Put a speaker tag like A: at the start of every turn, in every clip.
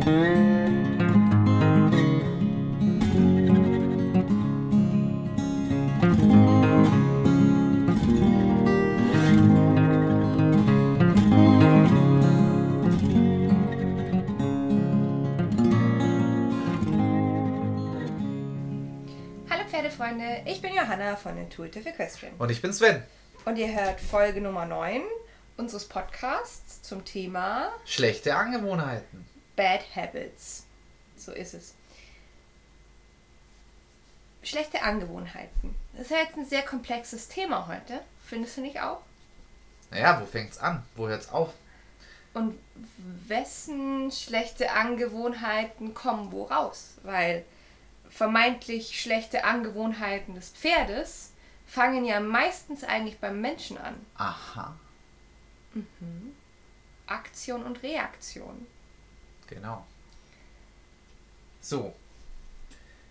A: Hallo Pferdefreunde, ich bin Johanna von Intuitive Equestrian.
B: Und ich bin Sven.
A: Und ihr hört Folge Nummer 9 unseres Podcasts zum Thema
B: Schlechte Angewohnheiten.
A: Bad Habits. So ist es. Schlechte Angewohnheiten. Das ist ja jetzt ein sehr komplexes Thema heute. Findest du nicht auch?
B: Naja, wo fängt's an? Wo hört's auf?
A: Und wessen schlechte Angewohnheiten kommen wo raus? Weil vermeintlich schlechte Angewohnheiten des Pferdes fangen ja meistens eigentlich beim Menschen an.
B: Aha,
A: Aktion und Reaktion.
B: Genau. So.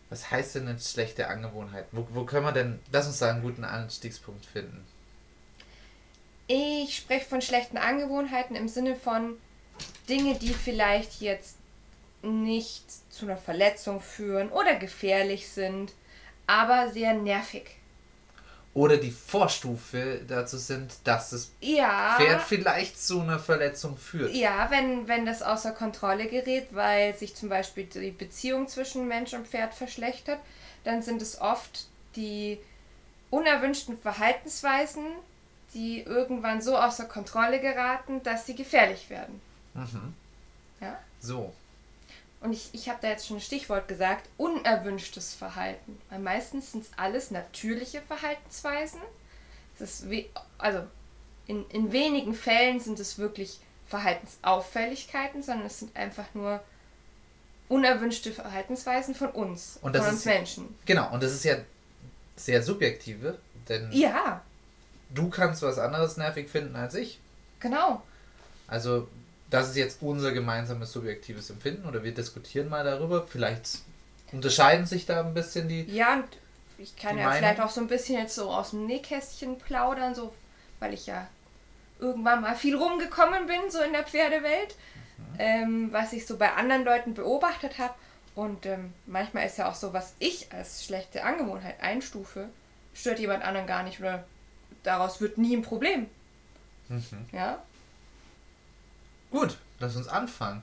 B: Was heißt denn jetzt schlechte Angewohnheiten? Wo, wo können wir denn, lass uns da einen guten Anstiegspunkt finden.
A: Ich spreche von schlechten Angewohnheiten im Sinne von Dinge, die vielleicht jetzt nicht zu einer Verletzung führen oder gefährlich sind, aber sehr nervig.
B: Oder die Vorstufe dazu sind, dass das
A: Ja.
B: Pferd vielleicht zu einer Verletzung führt.
A: Ja, wenn, wenn das außer Kontrolle gerät, weil sich zum Beispiel die Beziehung zwischen Mensch und Pferd verschlechtert, dann sind es oft die unerwünschten Verhaltensweisen, die irgendwann so außer Kontrolle geraten, dass sie gefährlich werden.
B: Mhm.
A: Ja?
B: So.
A: Und ich, ich habe da jetzt schon ein Stichwort gesagt, unerwünschtes Verhalten. Weil meistens sind es alles natürliche Verhaltensweisen. Also in, in wenigen Fällen sind es wirklich Verhaltensauffälligkeiten, sondern es sind einfach nur unerwünschte Verhaltensweisen von uns, von uns Menschen.
B: Genau, und das ist ja sehr subjektive, denn
A: Ja,
B: du kannst was anderes nervig finden als ich.
A: genau.
B: Also, das ist jetzt unser gemeinsames subjektives Empfinden oder wir diskutieren mal darüber. Vielleicht unterscheiden sich da ein bisschen die.
A: Ja, und ich kann ja
B: Meinung?
A: vielleicht auch so ein bisschen jetzt so aus dem Nähkästchen plaudern, so, weil ich ja irgendwann mal viel rumgekommen bin, so in der Pferdewelt, ähm, was ich so bei anderen Leuten beobachtet habe. Und ähm, manchmal ist ja auch so, was ich als schlechte Angewohnheit einstufe, stört jemand anderen gar nicht oder daraus wird nie ein Problem.
B: Mhm.
A: Ja?
B: Gut, lass uns anfangen.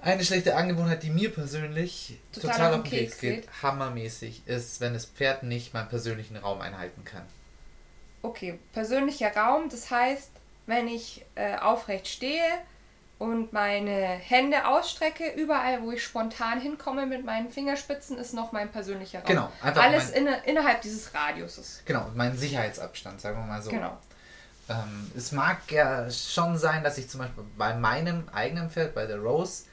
B: Eine schlechte Angewohnheit, die mir persönlich
A: Total
B: total,
A: auf den
B: Keks
A: Keks
B: geht, hammermäßig, ist, wenn das Pferd nicht meinen persönlichen Raum einhalten kann.
A: Okay, persönlicher Raum, das heißt, wenn ich äh, aufrecht stehe und meine Hände ausstrecke, überall, wo ich spontan hinkomme mit meinen Fingerspitzen, ist noch mein persönlicher Raum.
B: Genau, einfach
A: Alles
B: mein-
A: inne, innerhalb dieses Radiuses.
B: Genau, mein Sicherheitsabstand, sagen wir mal so.
A: Genau.
B: Ähm, es mag ja schon sein, dass ich zum Beispiel bei meinem eigenen Pferd, bei der Rose,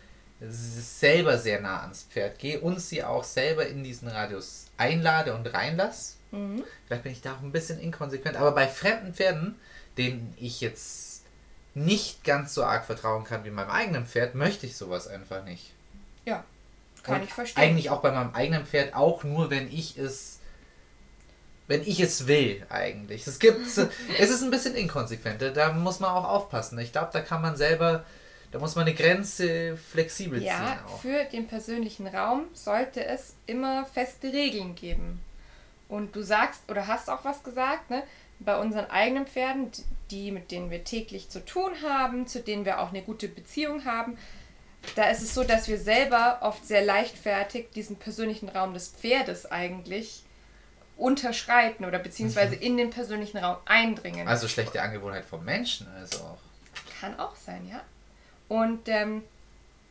B: selber sehr nah ans Pferd gehe und sie auch selber in diesen Radius einlade und reinlasse.
A: Mhm.
B: Vielleicht bin ich da auch ein bisschen inkonsequent, aber bei fremden Pferden, denen ich jetzt nicht ganz so arg vertrauen kann wie meinem eigenen Pferd, möchte ich sowas einfach nicht.
A: Ja, kann
B: Und
A: ich verstehen.
B: Eigentlich auch bei meinem eigenen Pferd auch nur, wenn ich es wenn ich es will eigentlich. Es gibt es ist ein bisschen inkonsequent, da muss man auch aufpassen. Ich glaube, da kann man selber da muss man eine Grenze flexibel
A: ja,
B: ziehen auch.
A: für den persönlichen Raum sollte es immer feste Regeln geben. Und du sagst oder hast auch was gesagt, ne? Bei unseren eigenen Pferden, die mit denen wir täglich zu tun haben, zu denen wir auch eine gute Beziehung haben, da ist es so, dass wir selber oft sehr leichtfertig diesen persönlichen Raum des Pferdes eigentlich unterschreiten oder beziehungsweise in den persönlichen Raum eindringen.
B: Also schlechte Angewohnheit vom Menschen, also auch.
A: Kann auch sein, ja. Und ähm,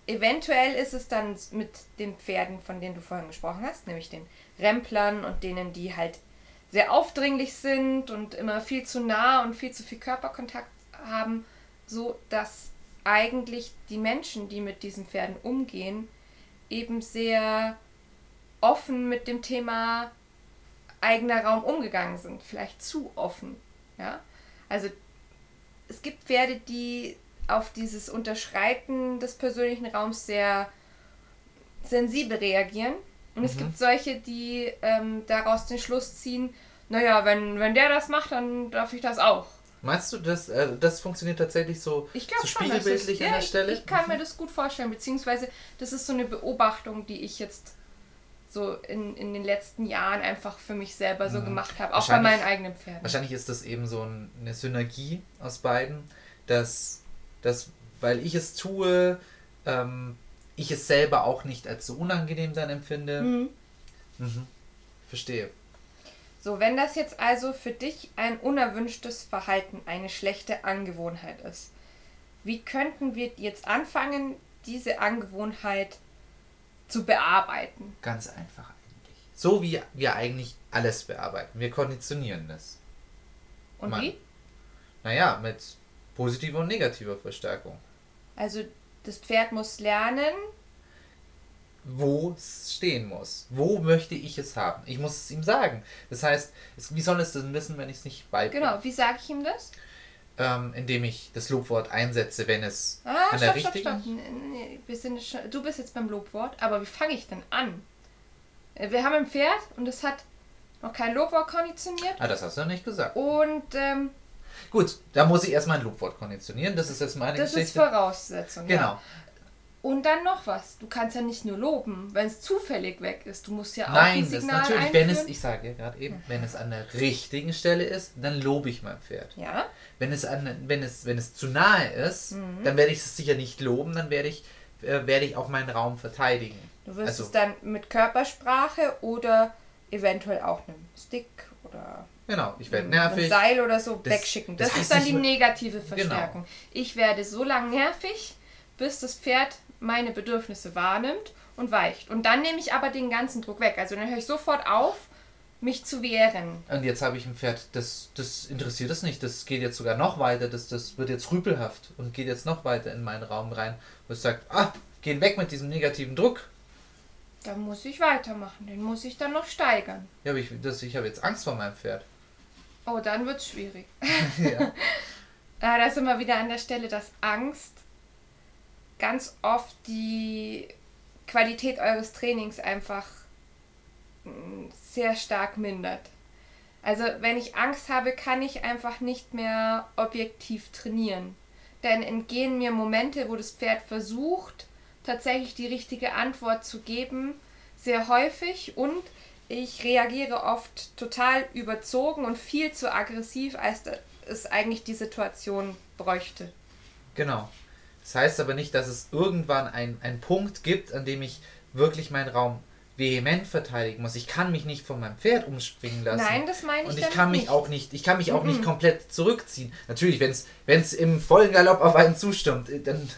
A: eventuell ist es dann mit den Pferden, von denen du vorhin gesprochen hast, nämlich den Remplern und denen, die halt sehr aufdringlich sind und immer viel zu nah und viel zu viel Körperkontakt haben, so dass eigentlich die Menschen, die mit diesen Pferden umgehen, eben sehr offen mit dem Thema eigener Raum umgegangen sind. Vielleicht zu offen. Ja? Also es gibt Pferde, die auf dieses Unterschreiten des persönlichen Raums sehr sensibel reagieren. Und es
B: Mhm.
A: gibt solche, die ähm, daraus den Schluss ziehen, naja, wenn, wenn der das macht, dann darf ich das auch.
B: Meinst du, das, äh, das funktioniert tatsächlich so,
A: Ich glaube
B: so
A: schon.
B: spiegelbildlich
A: das,
B: an
A: ja,
B: der Stelle?
A: Ich, ich kann mir das gut vorstellen, beziehungsweise das ist so eine Beobachtung, die ich jetzt so in, in den letzten Jahren einfach für mich selber so
B: Mhm.
A: gemacht habe, auch bei meinen eigenen Pferden.
B: Wahrscheinlich ist das eben so ein, eine Synergie aus beiden, dass, dass weil ich es tue, ähm, ich es selber auch nicht als so unangenehm dann empfinde.
A: Mhm.
B: Mhm. Verstehe.
A: So, wenn das jetzt also für dich ein unerwünschtes Verhalten, eine schlechte Angewohnheit ist, wie könnten wir jetzt anfangen, diese Angewohnheit zu bearbeiten?
B: Ganz einfach eigentlich. So wie wir eigentlich alles bearbeiten. Wir konditionieren das.
A: Und
B: Mann.
A: wie?
B: Naja, mit positiver und negativer Verstärkung.
A: Also das Pferd muss lernen,
B: Wo es stehen muss. Wo möchte ich es haben? Ich muss es ihm sagen. Das heißt, es, wie soll es denn wissen, wenn ich es nicht beibringe?
A: genau, wie sage ich ihm das?
B: Ähm, indem ich das Lobwort einsetze, wenn es
A: Ah,
B: an der
A: stopp, stopp,
B: richtigen...
A: stopp. Nee, nee, wir sind schon, du bist jetzt beim Lobwort, aber wie fange ich denn an? Äh, Wir haben ein Pferd und es hat noch kein Lobwort konditioniert.
B: Ah, das hast du ja nicht gesagt.
A: Und ähm,
B: Gut, da muss ich erstmal ein Lobwort konditionieren. Das ist jetzt meine
A: das ist
B: Geschichte.
A: Voraussetzung.
B: genau.
A: Ja. Und dann noch was. Du kannst ja nicht nur loben, wenn es zufällig weg ist. Du musst ja auch
B: Nein,
A: ein
B: das ist
A: Signal
B: natürlich,
A: einführen.
B: wenn es, ich sage ja gerade eben, wenn es an der richtigen Stelle ist, dann lobe ich mein Pferd.
A: ja,
B: Wenn es, an, wenn es, wenn es zu nahe ist,
A: Mhm.
B: dann werde ich es sicher nicht loben, dann werde ich, äh, werde ich auch meinen Raum verteidigen.
A: du wirst
B: Also-
A: es dann mit Körpersprache oder eventuell auch einem Stick oder
B: Genau, ich werde nervig.
A: Seil oder so
B: Das-
A: wegschicken.
B: das
A: Das, ist dann die negative Verstärkung.
B: Genau.
A: Ich werde so lange nervig, bis das Pferd meine Bedürfnisse wahrnimmt und weicht. Und dann nehme ich aber den ganzen Druck weg. Also dann höre ich sofort auf, mich zu wehren.
B: Und jetzt habe ich ein Pferd, das, das interessiert es nicht. Das geht jetzt sogar noch weiter. Das, das wird jetzt rüpelhaft und geht jetzt noch weiter in meinen Raum rein. Wo es sagt, ah, geh weg mit diesem negativen Druck.
A: Dann muss ich weitermachen. Den muss ich dann noch steigern.
B: Ja, aber ich, das, ich habe jetzt Angst vor meinem Pferd.
A: Oh, dann wird es schwierig.
B: ja.
A: Da sind wir wieder an der Stelle, dass Angst ganz oft die Qualität eures Trainings einfach mm, sehr stark mindert. Also wenn ich Angst habe, kann ich einfach nicht mehr objektiv trainieren. Dann entgehen mir Momente, wo das Pferd versucht, tatsächlich die richtige Antwort zu geben, sehr häufig und ich reagiere oft total überzogen und viel zu aggressiv, als es eigentlich die Situation bräuchte.
B: Genau. Das heißt aber nicht, dass es irgendwann ein- einen Punkt gibt, an dem ich wirklich meinen Raum vehement verteidigen muss. Ich kann mich nicht von meinem Pferd umspringen lassen.
A: Nein, das meine ich
B: Und ich
A: damit
B: kann mich
A: nicht.
B: auch nicht, ich kann mich auch nicht
A: Mhm.
B: komplett zurückziehen. Natürlich, wenn es im vollen Galopp auf einen zustürmt, äh, dann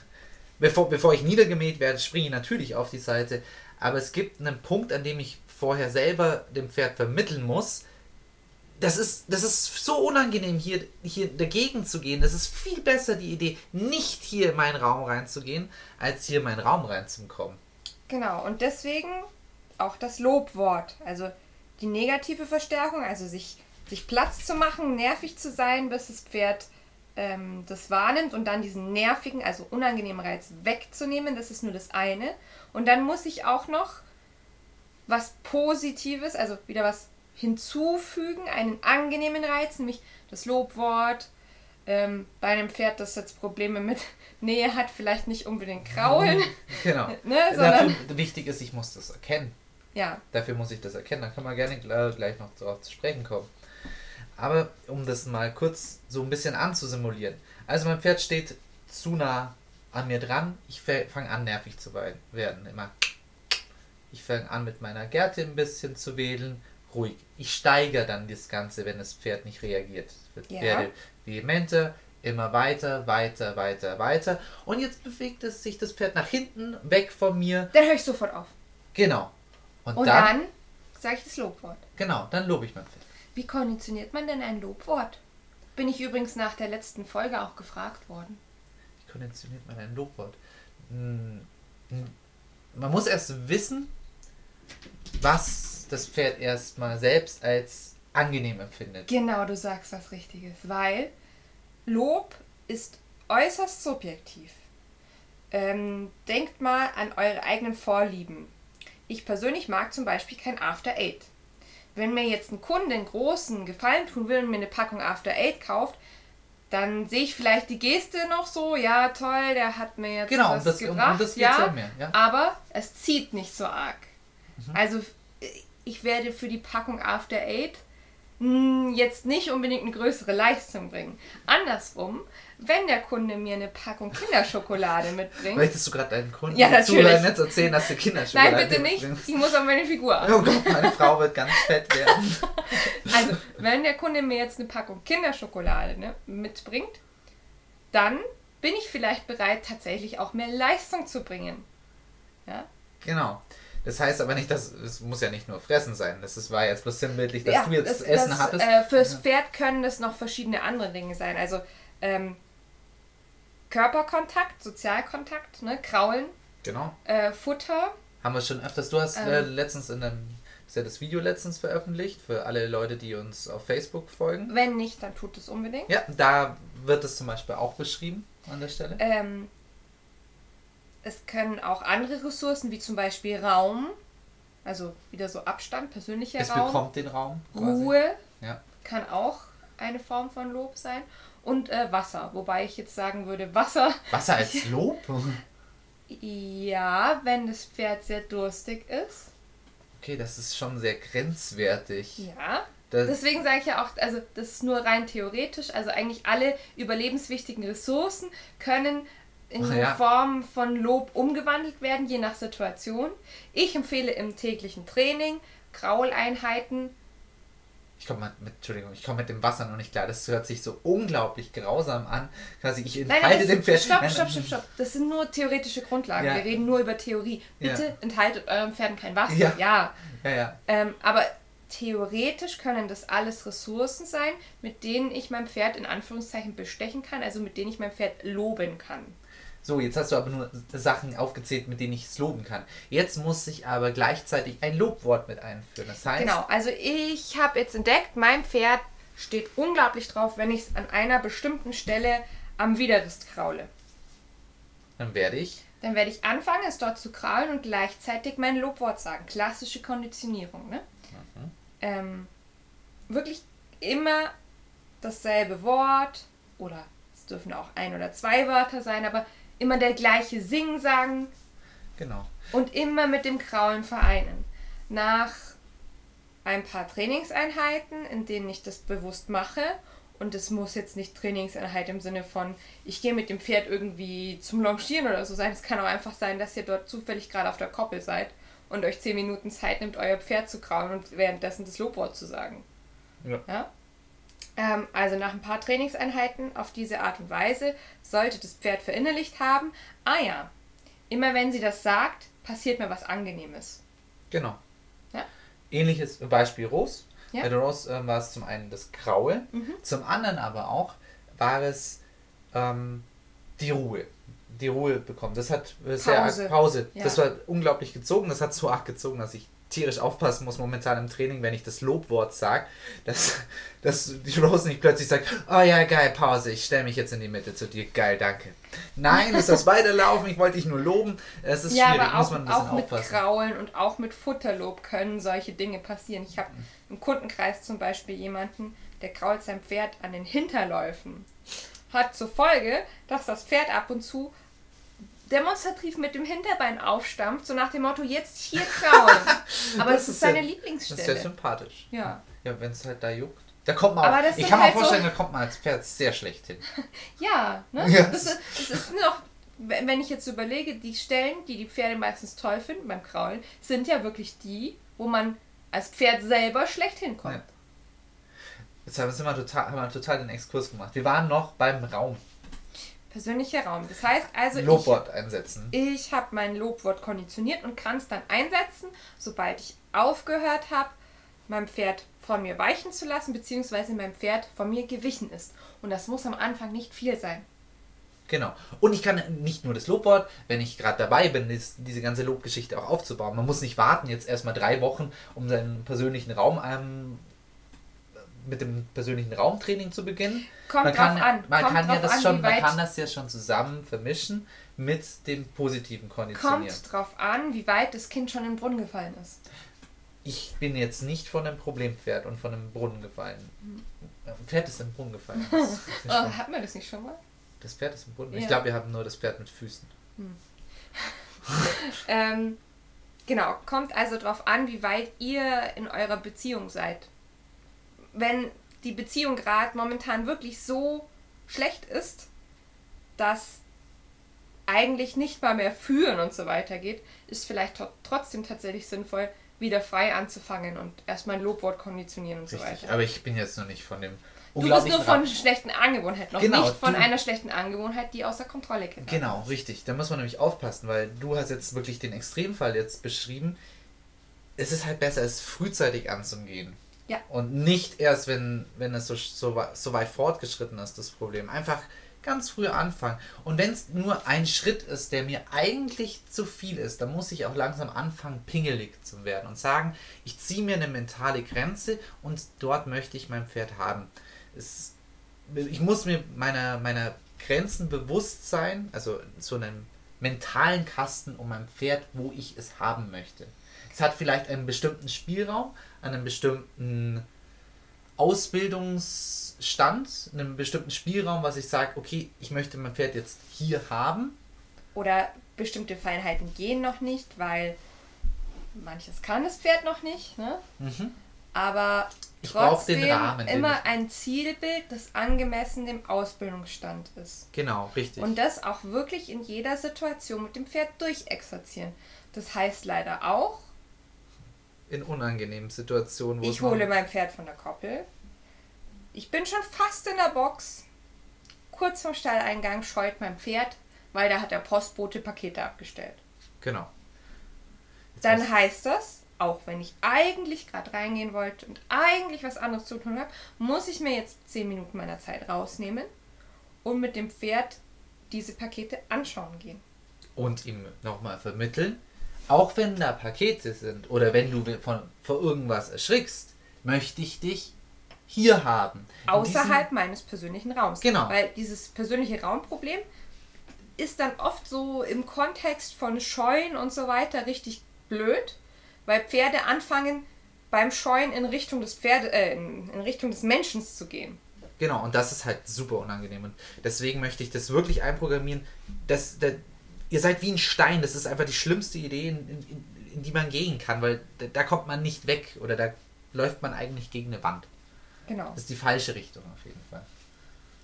B: bevor, bevor ich niedergemäht werde, springe ich natürlich auf die Seite. Aber es gibt einen Punkt, an dem ich vorher selber dem Pferd vermitteln muss. Das ist, das ist so unangenehm, hier, hier dagegen zu gehen. Das ist viel besser die Idee, nicht hier in meinen Raum reinzugehen, als hier in meinen Raum reinzukommen.
A: Genau, und deswegen auch das Lobwort. Also die negative Verstärkung, also sich, sich Platz zu machen, nervig zu sein, bis das Pferd ähm, das wahrnimmt und dann diesen nervigen, also unangenehmen Reiz wegzunehmen, das ist nur das eine. Und dann muss ich auch noch was Positives, also wieder was hinzufügen, einen angenehmen Reiz, nämlich das Lobwort. Ähm, bei einem Pferd, das jetzt Probleme mit Nähe hat, vielleicht nicht unbedingt kraulen,
B: Genau.
A: ne, sondern
B: Dafür, wichtig ist, ich muss das erkennen.
A: ja,
B: Dafür muss ich das erkennen. Dann kann man gerne gl- gleich noch darauf zu sprechen kommen. Aber um das mal kurz so ein bisschen anzusimulieren. Also mein Pferd steht zu nah an mir dran. Ich fange an nervig zu werden. Immer. Ich fange an mit meiner Gerte ein bisschen zu wedeln. Ruhig. Ich steigere dann das Ganze, wenn das Pferd nicht reagiert. Ich
A: Ja.
B: werde vehementer, immer weiter, weiter, weiter, weiter. Und jetzt bewegt es sich das Pferd nach hinten, weg von mir.
A: dann höre ich sofort auf.
B: Genau. Und,
A: Und
B: dann,
A: dann sage ich das Lobwort.
B: genau, dann lobe ich mein Pferd.
A: Wie konditioniert man denn ein Lobwort? Bin ich übrigens nach der letzten Folge auch gefragt worden.
B: Wie konditioniert man ein Lobwort? Hm, hm, Man muss erst wissen, was das Pferd erstmal selbst als angenehm empfindet.
A: Genau, du sagst was Richtiges, weil Lob ist äußerst subjektiv. Ähm, denkt mal an eure eigenen Vorlieben. Ich persönlich mag zum Beispiel kein After Eight. Wenn mir jetzt ein Kunde einen großen Gefallen tun will und mir eine Packung After Eight kauft, dann sehe ich vielleicht die Geste noch so, ja toll, der hat mir jetzt
B: Genau,
A: was
B: um das- um- um
A: gebracht,
B: das geht's ja mehr, ja.
A: aber es zieht nicht so arg.
B: Mhm.
A: Also ich werde für die Packung After Eight mh, jetzt nicht unbedingt eine größere Leistung bringen. Andersrum, wenn der Kunde mir eine Packung Kinderschokolade mitbringt,
B: Möchtest du gerade deinen Kunden
A: Ja, natürlich.
B: jetzt erzählen, dass du Kinderschokolade
A: nein bitte nicht,
B: mitbringst?
A: die muss auf meine Figur.
B: Oh Gott, meine Frau wird ganz fett werden.
A: Also, wenn der Kunde mir jetzt eine Packung Kinderschokolade ne, mitbringt, dann bin ich vielleicht bereit, tatsächlich auch mehr Leistung zu bringen. Ja?
B: Genau. Das heißt aber nicht, dass es muss ja nicht nur Fressen sein. Das ist, war jetzt bloß sinnbildlich, dass
A: ja,
B: du jetzt
A: das,
B: Essen
A: das,
B: hattest.
A: Äh, fürs Pferd können das noch verschiedene andere Dinge sein. Also ähm, Körperkontakt, Sozialkontakt, ne, Kraulen,
B: genau.
A: äh, Futter.
B: Haben wir schon öfters. Du hast äh,
A: Ähm.
B: letztens in einem, ist ja das Video letztens veröffentlicht für alle Leute, die uns auf Facebook folgen.
A: Wenn nicht, dann tut es unbedingt.
B: Ja, da wird es zum Beispiel auch beschrieben an der Stelle.
A: Ähm, es können auch andere Ressourcen, wie zum Beispiel Raum, also wieder so Abstand, persönlicher
B: es
A: Raum.
B: bekommt den Raum. Quasi.
A: Ruhe
B: Ja.
A: kann auch eine Form von Lob sein. Und äh, Wasser, wobei ich jetzt sagen würde, Wasser,
B: Wasser als Lob?
A: ja, wenn das Pferd sehr durstig ist.
B: Okay, das ist schon sehr grenzwertig.
A: Ja.
B: Das,
A: Deswegen sage ich ja auch, also das ist nur rein theoretisch. Also eigentlich alle überlebenswichtigen Ressourcen können in
B: Ach ja.
A: Form von Lob umgewandelt werden, je nach Situation. Ich empfehle im täglichen Training Krauleinheiten.
B: ich komme mit, Entschuldigung, ich komme mit dem Wasser noch nicht klar. Das hört sich so unglaublich grausam an. Quasi, ich
A: Nein,
B: enthalte
A: nein,
B: dem
A: das,
B: Pferd.
A: stopp,
B: Nein,
A: stopp,
B: nein,
A: stopp, stopp. Das sind nur theoretische Grundlagen.
B: Ja.
A: Wir reden nur über Theorie. Bitte
B: Ja.
A: enthaltet eurem Pferden kein Wasser.
B: Ja.
A: ja.
B: Ja, ja.
A: Ähm, aber theoretisch können das alles Ressourcen sein, mit denen ich mein Pferd in Anführungszeichen bestechen kann, also mit denen ich mein Pferd loben kann.
B: So, jetzt hast du aber nur Sachen aufgezählt, mit denen ich es loben kann. Jetzt muss ich aber gleichzeitig ein Lobwort mit einführen. Das heißt,
A: Genau, also ich habe jetzt entdeckt, mein Pferd steht unglaublich drauf, wenn ich es an einer bestimmten Stelle am Widerrist kraule.
B: dann werde ich.
A: Dann werde ich anfangen, es dort zu kraulen und gleichzeitig mein Lobwort sagen. Klassische Konditionierung. Ne? Ähm, wirklich immer dasselbe Wort oder es dürfen auch ein oder zwei Wörter sein, aber immer der gleiche Sing sagen
B: Genau.
A: und immer mit dem Kraulen vereinen. Nach ein paar Trainingseinheiten, in denen ich das bewusst mache. Und es muss jetzt nicht Trainingseinheit im Sinne von, ich gehe mit dem Pferd irgendwie zum Longieren oder so sein. Es kann auch einfach sein, dass ihr dort zufällig gerade auf der Koppel seid und euch 10 Minuten Zeit nimmt, euer Pferd zu kraulen und währenddessen das Lobwort zu sagen.
B: Ja.
A: Ja? Ähm, also nach ein paar Trainingseinheiten auf diese Art und Weise sollte das Pferd verinnerlicht haben, ah ja, immer wenn sie das sagt, passiert mir was Angenehmes.
B: Genau.
A: Ja.
B: Ähnliches Beispiel Rose.
A: Ja.
B: Bei der Rose ähm, war es zum einen das Kraulen,
A: Mhm.
B: zum anderen aber auch war es ähm, die Ruhe. Die Ruhe bekommen. Das hat äh, sehr
A: Pause.
B: arg Pause.
A: Ja.
B: Das war unglaublich gezogen. Das hat so arg gezogen, dass ich tierisch aufpassen muss momentan im Training, wenn ich das Lobwort sage, dass, dass die Rose nicht plötzlich sagt, oh ja, geil, Pause, ich stelle mich jetzt in die Mitte zu dir, geil, danke. Nein, ist das Weiterlaufen, ich wollte dich nur loben. Es ist
A: ja,
B: schwierig,
A: aber
B: muss
A: auch,
B: man ein bisschen
A: auch mit
B: aufpassen.
A: Kraulen und auch mit Futterlob können solche Dinge passieren. Ich habe im Kundenkreis zum Beispiel jemanden, der krault sein Pferd an den Hinterläufen. Hat zur Folge, dass das Pferd ab und zu demonstrativ mit dem Hinterbein aufstampft, so nach dem Motto, jetzt hier kraulen. Aber das,
B: Das
A: ist seine
B: ja- Das ist sehr
A: Lieblingsstelle.
B: sympathisch.
A: Ja.
B: Ja, wenn es halt da juckt. Da kommt man
A: Aber
B: auch, ich kann mir
A: halt
B: vorstellen,
A: so-
B: da kommt man als Pferd sehr schlecht hin.
A: Ja, ne?
B: Ja.
A: Das, ist, das ist noch, wenn wenn ich jetzt überlege, die Stellen, die die Pferde meistens toll finden beim Kraulen, sind ja wirklich die, wo man als Pferd selber schlecht hinkommt.
B: Ja. Jetzt haben wir total, haben wir total den Exkurs gemacht. Wir waren noch beim Raum.
A: Persönlicher Raum. Das heißt also, ich,
B: Lobwort einsetzen.
A: ich habe mein Lobwort konditioniert und kann es dann einsetzen, sobald ich aufgehört habe, mein Pferd von mir weichen zu lassen, beziehungsweise mein Pferd von mir gewichen ist. Und das muss am Anfang nicht viel sein.
B: Genau. Und ich kann nicht nur das Lobwort, wenn ich gerade dabei bin, dies, diese ganze Lobgeschichte auch aufzubauen. Man muss nicht warten, jetzt erstmal drei Wochen, um seinen persönlichen Raum ähm, mit dem persönlichen Raumtraining zu beginnen.
A: Kommt
B: man kann,
A: drauf an.
B: Man
A: Kommt
B: kann ja
A: drauf
B: das
A: an,
B: schon, man kann das ja schon zusammen vermischen mit dem positiven Konditionieren.
A: Kommt drauf an, wie weit das Kind schon in den Brunnen gefallen ist.
B: ich bin jetzt nicht von einem Problempferd und von einem Brunnen gefallen. Ein Pferd ist im Brunnen gefallen.
A: oh, hat man das nicht schon mal?
B: Das Pferd ist im Brunnen. Ja. Ich glaube, wir haben nur das Pferd mit Füßen. Hm.
A: ähm, genau, kommt also darauf an, wie weit ihr in eurer Beziehung seid. Wenn die Beziehung gerade momentan wirklich so schlecht ist, dass eigentlich nicht mal mehr führen und so weiter geht, ist vielleicht trotzdem tatsächlich sinnvoll, wieder frei anzufangen und erstmal ein Lobwort konditionieren und Richtig, so weiter.
B: Aber ich bin jetzt noch nicht von dem.
A: Du bist nur von schlechten Angewohnheiten, noch genau, nicht von einer schlechten Angewohnheit, die außer Kontrolle geht.
B: Genau, ist. richtig. Da muss man nämlich aufpassen, weil du hast jetzt wirklich den Extremfall jetzt beschrieben. Es ist halt besser, es frühzeitig anzugehen. Ja. Und nicht erst, wenn, wenn es so, so, so weit fortgeschritten ist, das Problem. Einfach ganz früh anfangen. Und wenn es nur ein Schritt ist, der mir eigentlich zu viel ist, dann muss ich auch langsam anfangen, pingelig zu werden und sagen, ich ziehe mir eine mentale Grenze und dort möchte ich mein Pferd haben. Es, ich muss mir meiner, meiner Grenzen bewusst sein, also zu einem mentalen Kasten um mein Pferd, wo ich es haben möchte. Es hat vielleicht einen bestimmten Spielraum, einen bestimmten Ausbildungsstand, einen bestimmten Spielraum, was ich sage, okay, ich möchte mein Pferd jetzt hier haben.
A: Oder bestimmte Feinheiten gehen noch nicht, weil manches kann das Pferd noch nicht. Ne? Mhm. Aber trotzdem Rahmen, immer ein Zielbild, das angemessen dem Ausbildungsstand ist.
B: Genau, richtig.
A: Und das auch wirklich in jeder Situation mit dem Pferd durchexerzieren. Das heißt leider auch,
B: in unangenehmen Situationen.
A: Wo ich hole mein Pferd von der Koppel. Ich bin schon fast in der Box. Kurz vor Stalleingang scheut mein Pferd, weil da hat der Postbote Pakete abgestellt.
B: Genau.
A: Jetzt Dann heißt das, auch wenn ich eigentlich gerade reingehen wollte und eigentlich was anderes zu tun habe, muss ich mir jetzt 10 Minuten meiner Zeit rausnehmen und mit dem Pferd diese Pakete anschauen gehen.
B: Und ihm nochmal vermitteln, auch wenn da Pakete sind oder wenn du von, vor irgendwas erschrickst, möchte ich dich hier haben.
A: Außerhalb diesem, meines persönlichen Raums.
B: Genau.
A: Weil dieses persönliche Raumproblem ist dann oft so im Kontext von Scheuen und so weiter richtig blöd, weil Pferde anfangen beim Scheuen in Richtung des Pferde, äh, in, Richtung des Menschen zu gehen.
B: Genau, und das ist halt super unangenehm. Und deswegen möchte ich das wirklich einprogrammieren, dass, dass ihr seid wie ein Stein. Das ist einfach die schlimmste Idee, in, in, in die man gehen kann, weil da, da, kommt man nicht weg oder da läuft man eigentlich gegen eine Wand.
A: Genau.
B: Das ist die falsche Richtung auf jeden Fall.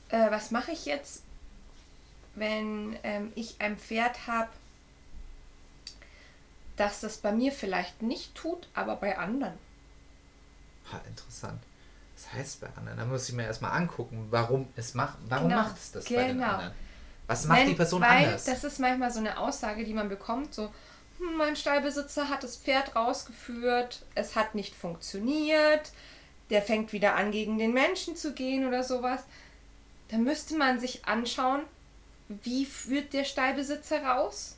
A: Äh, was mache ich jetzt, wenn ähm, ich ein Pferd habe, das das bei mir vielleicht nicht tut, aber bei anderen?
B: Ha, interessant. Das heißt bei anderen. Da muss ich mir erstmal angucken, warum es macht. Warum genau. macht es das genau. bei den genau. anderen? Was macht Wenn, die Person weil anders?
A: Das ist manchmal so eine Aussage, die man bekommt, so, hm, mein Stallbesitzer hat das Pferd rausgeführt, es hat nicht funktioniert, der fängt wieder an, gegen den Menschen zu gehen oder sowas. Da müsste man sich anschauen, wie führt der Stallbesitzer raus?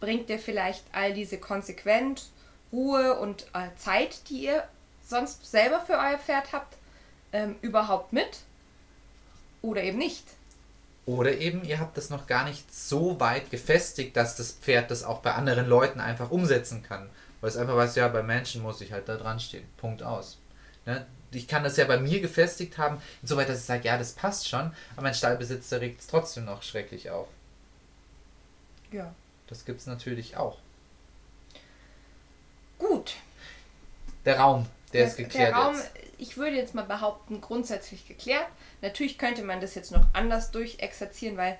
A: Bringt der vielleicht all diese konsequent Ruhe und äh, Zeit, die ihr sonst selber für euer Pferd habt, ähm, überhaupt mit? Oder eben nicht?
B: Oder eben, ihr habt das noch gar nicht so weit gefestigt, dass das Pferd das auch bei anderen Leuten einfach umsetzen kann. Weil es einfach weiß, ja, bei Menschen muss ich halt da dran stehen. Punkt aus. Ne? Ich kann das ja bei mir gefestigt haben, insoweit, dass ich sage, ja, das passt schon, aber mein Stallbesitzer regt es trotzdem noch schrecklich auf.
A: Ja.
B: Das gibt es natürlich auch.
A: Gut.
B: Der Raum, der, der ist geklärt.
A: Der Raum, jetzt. Ich würde jetzt mal behaupten, grundsätzlich geklärt. Natürlich könnte man das jetzt noch anders durchexerzieren, weil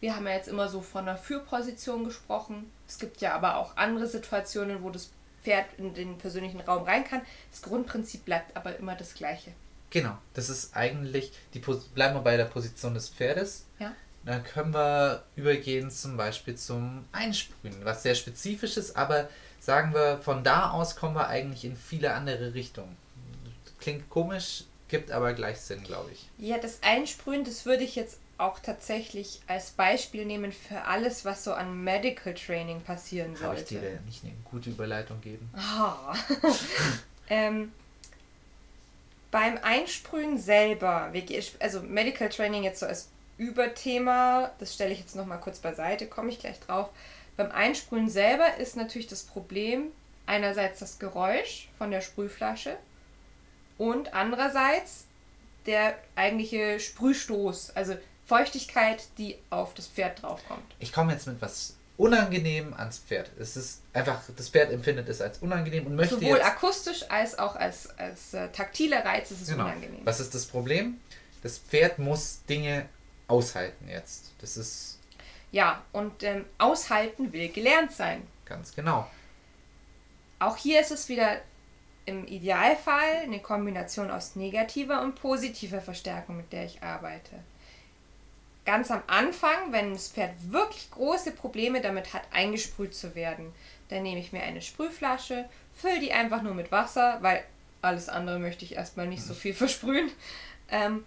A: wir haben ja jetzt immer so von einer Fürposition gesprochen. Es gibt ja aber auch andere Situationen, wo das Pferd in den persönlichen Raum rein kann. Das Grundprinzip bleibt aber immer das gleiche.
B: Genau, das ist eigentlich, die bleiben wir bei der Position des Pferdes.
A: Ja.
B: Dann können wir übergehen zum Beispiel zum Einsprühen, was sehr spezifisch ist, aber sagen wir, von da aus kommen wir eigentlich in viele andere Richtungen. Klingt komisch, Gibt aber gleich Sinn, glaube ich.
A: Ja, das Einsprühen, das würde ich jetzt auch tatsächlich als Beispiel nehmen für alles, was so an Medical Training passieren sollte. Habe ich
B: dir nicht eine gute Überleitung geben?
A: Oh. ähm, beim Einsprühen selber, also Medical Training jetzt so als Überthema, das stelle ich jetzt nochmal kurz beiseite, komme ich gleich drauf. Beim Einsprühen selber ist natürlich das Problem, einerseits das Geräusch von der Sprühflasche und andererseits der eigentliche Sprühstoß, also Feuchtigkeit, die auf das Pferd draufkommt.
B: Ich komme jetzt mit was unangenehm ans Pferd. Es ist einfach, das Pferd empfindet es als unangenehm und möchte
A: Sowohl
B: jetzt...
A: akustisch als auch als, als äh, taktiler Reiz ist es
B: Genau.
A: unangenehm.
B: Was ist das Problem? Das Pferd muss Dinge aushalten jetzt. Das ist
A: Ja, und ähm, aushalten will gelernt sein.
B: ganz genau.
A: Auch hier ist es wieder im Idealfall eine Kombination aus negativer und positiver Verstärkung, mit der ich arbeite. Ganz am Anfang, wenn das Pferd wirklich große Probleme damit hat, eingesprüht zu werden, dann nehme ich mir eine Sprühflasche, fülle die einfach nur mit Wasser, weil alles andere möchte ich erstmal nicht so viel versprühen. Ähm,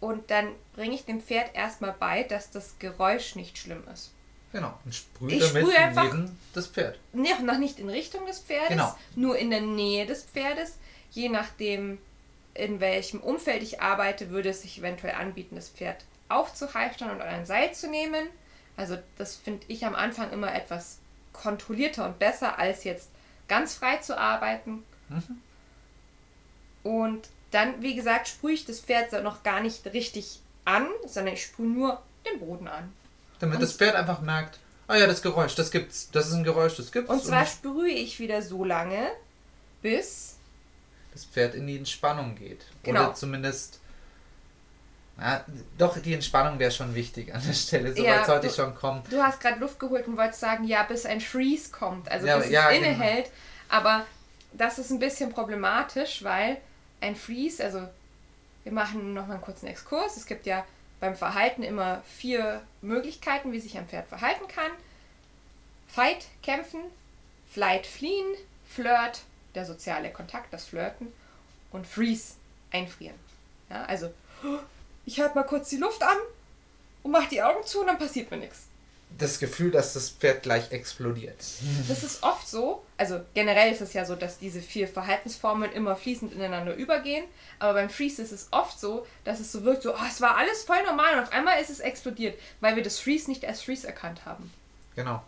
A: und dann bringe ich dem Pferd erstmal bei, dass das Geräusch nicht schlimm ist.
B: Genau. Und sprüht
A: Ich
B: damit
A: sprühe einfach-
B: neben das Pferd.
A: noch noch nicht in Richtung des Pferdes,
B: Genau.
A: nur in der Nähe des Pferdes. Je nachdem, in welchem Umfeld ich arbeite, würde es sich eventuell anbieten, das Pferd aufzuheftern und an ein Seil zu nehmen. Also das finde ich am Anfang immer etwas kontrollierter und besser, als jetzt ganz frei zu arbeiten. Und dann, wie gesagt, sprühe ich das Pferd noch gar nicht richtig an, sondern ich sprühe nur den Boden an.
B: Damit
A: Und-
B: das Pferd einfach merkt, ah ja, das Geräusch, das gibt's. Das ist ein Geräusch, das gibt's.
A: Und zwar
B: ich-
A: sprühe ich wieder so lange, bis
B: das Pferd in die Entspannung geht.
A: Genau.
B: Oder zumindest. Na, doch, die Entspannung wäre schon wichtig an der Stelle. So
A: Ja,
B: weit sollte ich schon kommen.
A: Du hast gerade Luft geholt und wolltest sagen, ja, bis ein Freeze kommt, also
B: Ja,
A: bis
B: ja,
A: es
B: genau.
A: innehält. Aber das ist ein bisschen problematisch, weil ein Freeze, also wir machen nochmal einen kurzen Exkurs. Es gibt ja beim Verhalten immer vier Möglichkeiten, wie sich ein Pferd verhalten kann. Fight, kämpfen, Flight, fliehen, Flirt, der soziale Kontakt, das Flirten und Freeze, einfrieren. Ja, also ich halte mal kurz die Luft an und mache die Augen zu und dann passiert mir nichts.
B: Das Gefühl, dass das Pferd gleich explodiert.
A: Das ist oft so, also generell ist es ja so, dass diese vier Verhaltensformen immer fließend ineinander übergehen, aber beim Freeze ist es oft so, dass es so wirkt, so, oh, es war alles voll normal und auf einmal ist es explodiert, weil wir das Freeze nicht als Freeze erkannt haben.
B: Genau.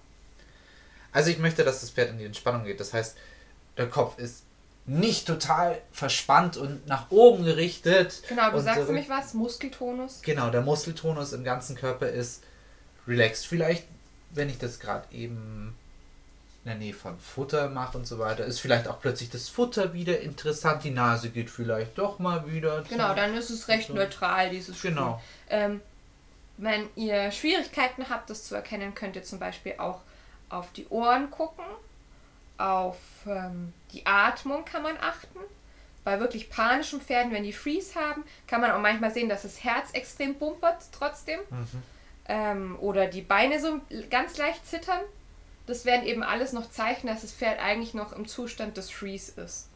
B: Also ich möchte, dass das Pferd in die Entspannung geht. Das heißt, der Kopf ist nicht total verspannt und nach oben gerichtet.
A: Genau, du sagst nämlich was, Muskeltonus.
B: Genau, der Muskeltonus im ganzen Körper ist relaxed. Vielleicht, wenn ich das gerade eben in der Nähe von Futter mache und so weiter, ist vielleicht auch plötzlich das Futter wieder interessant. Die Nase geht vielleicht doch mal wieder.
A: Genau, dann ist es recht
B: So.
A: neutral, dieses Sprühen.
B: Genau.
A: Ähm, wenn ihr Schwierigkeiten habt, das zu erkennen, könnt ihr zum Beispiel auch auf die Ohren gucken, auf ähm, die Atmung kann man achten. Bei wirklich panischen Pferden, wenn die Freeze haben, kann man auch manchmal sehen, dass das Herz extrem bumpert trotzdem. Ähm, oder die Beine so ganz leicht zittern. Das wären eben alles noch Zeichen, dass das Pferd eigentlich noch im Zustand des Freeze ist.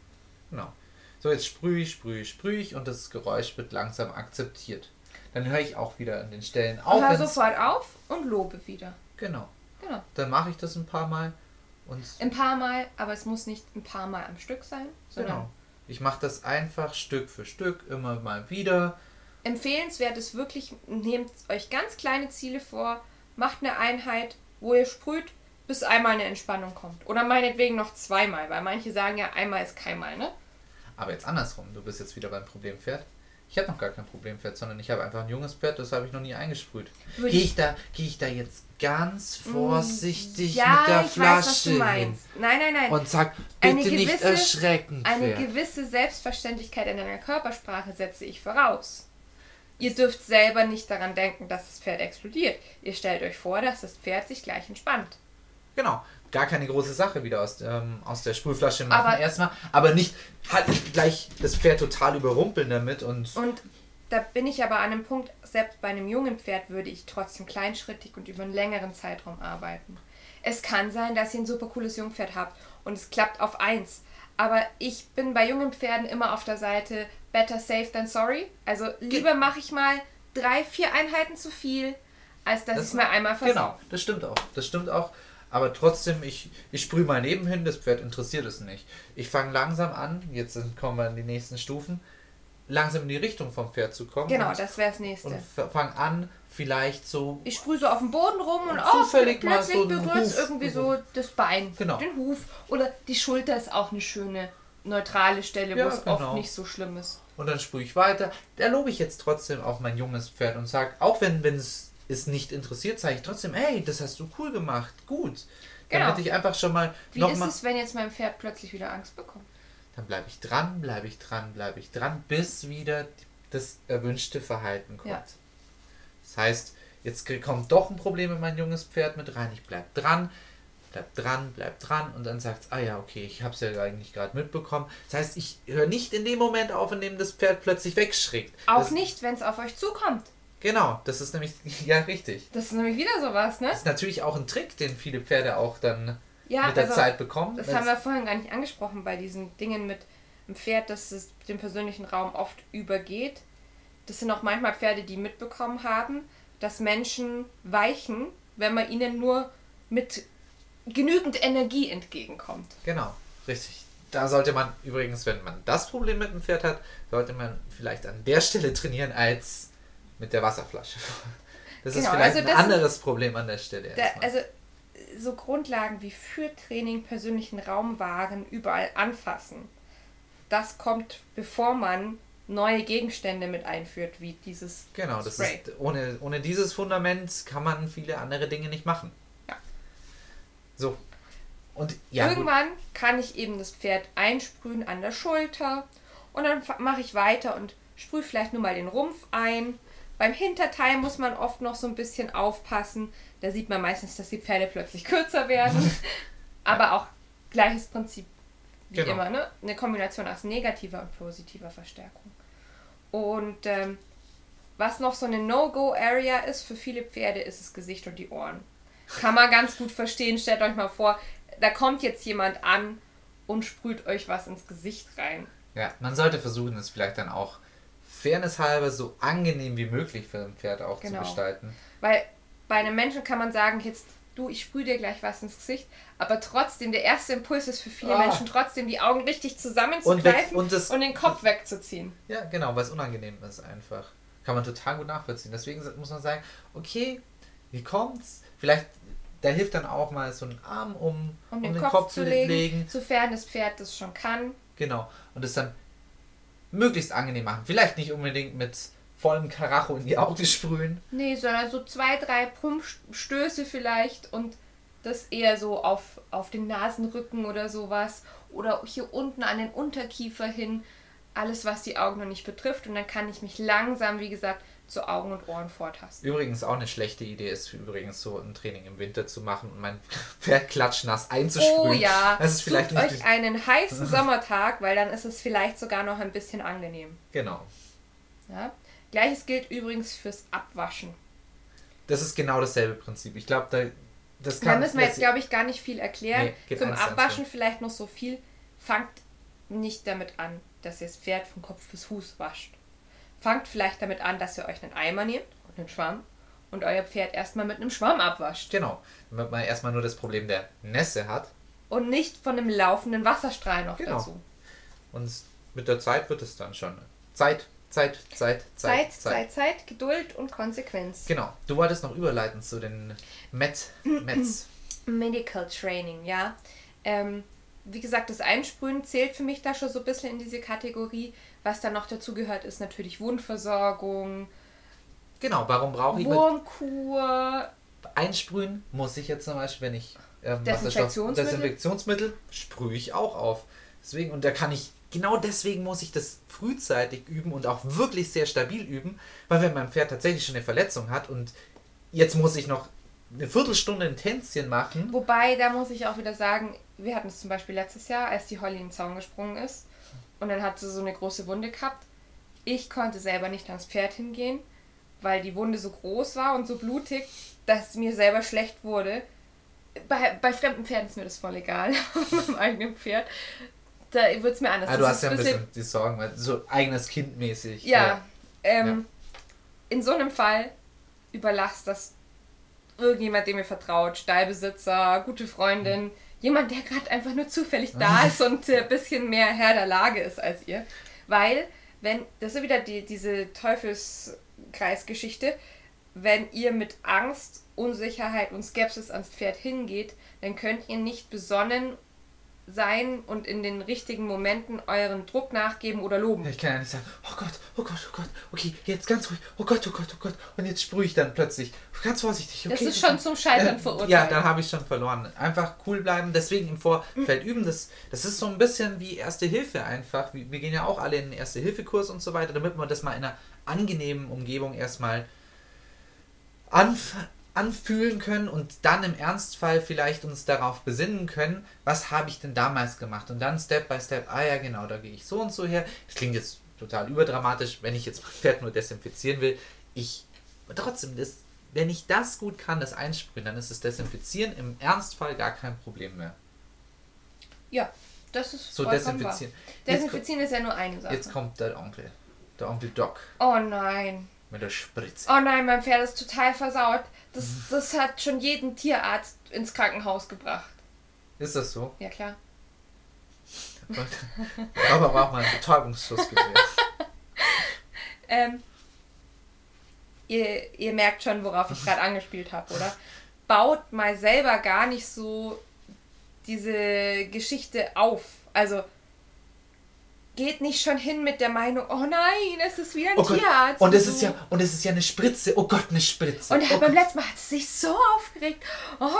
B: Genau. So, jetzt sprühe ich, sprühe ich, sprühe ich und das Geräusch wird langsam akzeptiert. Dann höre ich auch wieder an den Stellen auf.
A: Hör
B: wenn's-
A: sofort auf und lobe wieder.
B: Genau.
A: Genau.
B: Dann mache ich das ein paar Mal und
A: Ein paar Mal, aber es muss nicht ein paar Mal am Stück sein,
B: genau. Ich mache das einfach Stück für Stück, immer mal wieder.
A: Empfehlenswert ist wirklich, nehmt euch ganz kleine Ziele vor, macht eine Einheit, wo ihr sprüht, bis einmal eine Entspannung kommt. Oder meinetwegen noch zweimal, weil manche sagen ja, einmal ist keinmal, ne?
B: Aber jetzt andersrum, du bist jetzt wieder beim Problempferd. Ich habe noch gar kein Problempferd, sondern ich habe einfach ein junges Pferd, das habe ich noch nie eingesprüht. Gehe
A: ich-
B: da, gehe ich da jetzt ganz vorsichtig
A: ja,
B: mit der
A: ich
B: Flasche
A: weiß, was du meinst. Nein, nein, nein.
B: hin und sag,
A: Eine
B: bitte nicht
A: gewisse-
B: erschrecken,
A: Eine
B: Pferd.
A: gewisse Selbstverständlichkeit in deiner Körpersprache setze ich voraus. Ihr dürft selber nicht daran denken, dass das Pferd explodiert. Ihr stellt euch vor, dass das Pferd sich gleich entspannt.
B: Genau. Gar keine große Sache wieder aus, ähm, aus der Sprühflasche machen
A: Aber-
B: erstmal. Aber nicht halt gleich das Pferd total überrumpeln damit und
A: Und da bin ich aber an einem Punkt, selbst bei einem jungen Pferd würde ich trotzdem kleinschrittig und über einen längeren Zeitraum arbeiten. Es kann sein, dass ihr ein super cooles Jungpferd habt und es klappt auf eins. Aber ich bin bei jungen Pferden immer auf der Seite better safe than sorry. Also lieber mache ich mal drei, vier Einheiten zu viel, als dass ich es mir einmal versau.
B: Genau, das stimmt auch. Das stimmt auch. Aber trotzdem, ich, ich sprühe mal nebenhin, das Pferd interessiert es nicht. Ich fange langsam an, jetzt kommen wir in die nächsten Stufen. langsam in die Richtung vom Pferd zu kommen.
A: Genau,
B: und,
A: das wäre das nächste.
B: Und fang an, vielleicht so.
A: Ich sprühe so auf dem Boden rum und,
B: Und
A: oh,
B: zufällig mal
A: plötzlich
B: so
A: berührt es irgendwie so das Bein,
B: Genau.
A: den Huf. Oder die Schulter ist auch eine schöne, neutrale Stelle,
B: Ja,
A: wo es
B: genau.
A: oft nicht so schlimm ist.
B: Und dann sprühe ich weiter. Da lobe ich jetzt trotzdem auch mein junges Pferd und sage, auch wenn es es nicht interessiert, sage ich trotzdem, hey, das hast du cool gemacht, gut.
A: Genau.
B: Damit ich einfach schon mal
A: Wie ist
B: mal,
A: es, wenn jetzt mein Pferd plötzlich wieder Angst bekommt?
B: dann bleibe ich dran, bleibe ich dran, bleibe ich dran, bis wieder das erwünschte Verhalten kommt.
A: Ja.
B: Das heißt, jetzt kommt doch ein Problem in mein junges Pferd mit rein. Ich bleib dran, bleib dran, bleib dran und dann sagt es, ah ja, okay, ich habe es ja eigentlich gerade mitbekommen. Das heißt, ich höre nicht in dem Moment auf, in dem das Pferd plötzlich wegschrickt.
A: Auch
B: das,
A: nicht, wenn es auf euch zukommt.
B: Genau, das ist nämlich, ja, richtig.
A: Das ist nämlich wieder sowas, ne?
B: Das ist natürlich auch ein Trick, den viele Pferde auch dann
A: Ja,
B: mit der
A: also,
B: Zeit bekommen.
A: Das haben wir vorhin gar nicht angesprochen bei diesen Dingen mit dem Pferd, dass es den persönlichen Raum oft übergeht. Das sind auch manchmal Pferde, die mitbekommen haben, dass Menschen weichen, wenn man ihnen nur mit genügend Energie entgegenkommt.
B: Genau, richtig. Da sollte man übrigens, wenn man das Problem mit dem Pferd hat, sollte man vielleicht an der Stelle trainieren als mit der Wasserflasche. Das ist
A: Genau,
B: vielleicht
A: also
B: ein anderes Problem an der Stelle.
A: Da, also so Grundlagen wie Führtraining, persönlichen Raum wahren, überall anfassen. Das kommt, bevor man neue Gegenstände mit einführt, wie dieses
B: genau, das
A: Spray.
B: ist, ohne, ohne dieses Fundament kann man viele andere Dinge nicht machen.
A: Ja.
B: So. Und ja, gut.
A: Irgendwann kann ich eben das Pferd einsprühen an der Schulter und dann mache ich weiter und sprühe vielleicht nur mal den Rumpf ein. Beim Hinterteil muss man oft noch so ein bisschen aufpassen. Da sieht man meistens, dass die Pferde plötzlich kürzer werden. Aber auch gleiches Prinzip wie
B: Genau.
A: immer, ne? Eine Kombination aus negativer und positiver Verstärkung. Und ähm, was noch so eine No-Go-Area ist für viele Pferde, ist das Gesicht und die Ohren. Kann man ganz gut verstehen. Stellt euch mal vor, da kommt jetzt jemand an und sprüht euch was ins Gesicht rein.
B: Ja, man sollte versuchen, es vielleicht dann auch fairnesshalber so angenehm wie möglich für ein Pferd auch
A: Genau.
B: zu gestalten.
A: Weil bei einem Menschen kann man sagen, jetzt du, ich sprühe dir gleich was ins Gesicht, aber trotzdem, der erste Impuls ist für viele
B: Ah.
A: Menschen trotzdem, die Augen richtig
B: Und,
A: zusammenzugreifen
B: und, das,
A: und den Kopf wegzuziehen.
B: Ja, genau, weil es unangenehm ist einfach. Kann man total gut nachvollziehen. Deswegen muss man sagen, okay, wie kommt's? Vielleicht, da hilft dann auch mal so ein Arm, um,
A: Um den, Kopf, zu legen,
B: legen.
A: sofern das Pferd das schon kann.
B: Genau. Und es dann möglichst angenehm machen. Vielleicht nicht unbedingt mit vollem Karacho in die Augen sprühen.
A: Nee, sondern so zwei, drei Pumpstöße vielleicht und das eher so auf, auf den Nasenrücken oder sowas. Oder hier unten an den Unterkiefer hin. Alles, was die Augen noch nicht betrifft. Und dann kann ich mich langsam, wie gesagt, zu Augen und Ohren vortasten.
B: Übrigens auch eine schlechte Idee ist übrigens so ein Training im Winter zu machen und mein Pferd klatschnass einzusprühen.
A: Oh ja,
B: Das ist vielleicht
A: sucht euch einen heißen Sommertag, weil dann ist es vielleicht sogar noch ein bisschen angenehm.
B: Genau.
A: Ja? Gleiches gilt übrigens fürs Abwaschen.
B: Das ist genau dasselbe Prinzip. Ich glaube, da das
A: Da
B: kann
A: müssen wir jetzt, glaube ich, gar nicht viel erklären.
B: Nee,
A: Zum Abwaschen vielleicht noch so viel. Fangt nicht damit an, dass ihr das Pferd von Kopf bis Fuß wascht. Fangt vielleicht damit an, dass ihr euch einen Eimer nehmt und einen Schwamm und euer Pferd erstmal mit einem Schwamm abwascht.
B: Genau. Damit man erstmal nur das Problem der Nässe hat.
A: Und nicht von einem laufenden Wasserstrahl noch
B: Genau.
A: dazu.
B: Und mit der Zeit wird es dann schon. Zeit, Zeit, Zeit, Zeit,
A: Zeit, Zeit, Zeit, Geduld und Konsequenz.
B: Genau. Du wolltest noch überleiten zu den Met, Mets.
A: Medical Training, ja. Ähm, wie gesagt, das Einsprühen zählt für mich da schon so ein bisschen in diese Kategorie. Was dann noch dazu gehört, ist natürlich Wundversorgung,
B: Genau, warum brauche ich
A: Wurmkur.
B: einsprühen? Muss ich jetzt zum Beispiel, wenn ich ähm,
A: Desinfektionsmittel?
B: Desinfektionsmittel sprühe ich auch auf. Deswegen, und da kann ich, genau deswegen muss ich das frühzeitig üben und auch wirklich sehr stabil üben, weil wenn mein Pferd tatsächlich schon eine Verletzung hat und jetzt muss ich noch eine Viertelstunde ein Tänzchen machen,
A: Wobei, da muss ich auch wieder sagen, wir hatten es zum Beispiel letztes Jahr, als die Holly in den Zaun gesprungen ist und dann hat sie so eine große Wunde gehabt. Ich konnte selber nicht ans Pferd hingehen, weil die Wunde so groß war und so blutig, dass mir selber schlecht wurde. Bei, bei fremden Pferden ist mir das voll egal. Beim eigenen Pferd, da wird es mir anders.
B: ah, du
A: Das
B: hast ja ein bisschen die Sorgen, weil so eigenes Kind mäßig.
A: Ja, ähm,
B: Ja.
A: in so einem Fall überlasst das irgendjemand, dem ihr vertraut, Stallbesitzer, gute Freundin, jemand, der gerade einfach nur zufällig da ist und ein bisschen mehr Herr der Lage ist als ihr. Weil wenn, das ist wieder die, diese Teufelskreisgeschichte, wenn ihr mit Angst, Unsicherheit und Skepsis ans Pferd hingeht, dann könnt ihr nicht besonnen sein und in den richtigen Momenten euren Druck nachgeben oder loben.
B: Ich kann ja nicht sagen, oh Gott, oh Gott, oh Gott, okay, jetzt ganz ruhig, oh Gott, oh Gott, oh Gott. Und jetzt sprühe ich dann plötzlich, ganz vorsichtig, okay.
A: Das ist schon zum Scheitern äh, verurteilt.
B: Ja, dann habe ich schon verloren. Einfach cool bleiben, deswegen im Vorfeld üben. Das, das ist so ein bisschen wie Erste Hilfe einfach. Wir gehen ja auch alle in den Erste-Hilfe-Kurs und so weiter, damit man das mal in einer angenehmen Umgebung erstmal anfangen anfühlen können und dann im Ernstfall vielleicht uns darauf besinnen können, was habe ich denn damals gemacht und dann Step by Step, ah ja genau, da gehe ich so und so her. Das klingt jetzt total überdramatisch, wenn ich jetzt mein Pferd nur desinfizieren will. Ich, trotzdem, das, wenn ich das gut kann, das Einsprühen, dann ist das Desinfizieren im Ernstfall gar kein Problem mehr.
A: Ja, das ist
B: so desinfizieren.
A: Wahr. Desinfizieren jetzt, ist ja nur eine Sache.
B: Jetzt kommt der Onkel, der Onkel Doc.
A: Oh nein.
B: Mit der Spritze.
A: Oh nein, mein Pferd ist total versaut. Das, das hat schon jeden Tierarzt ins Krankenhaus gebracht.
B: Ist das so?
A: Ja, klar.
B: Aber war auch mal ein Betäubungsschuss gewesen.
A: ähm, ihr, ihr merkt schon, worauf ich gerade angespielt habe, oder? Baut mal selber gar nicht so diese Geschichte auf. Also geht nicht schon hin mit der Meinung, oh nein, es ist wie ein
B: oh
A: Tierarzt.
B: Und es ist ja, und es ist ja eine Spritze. Oh Gott, eine Spritze.
A: Und
B: oh
A: beim letzten Mal hat sie sich so aufgeregt. Oh,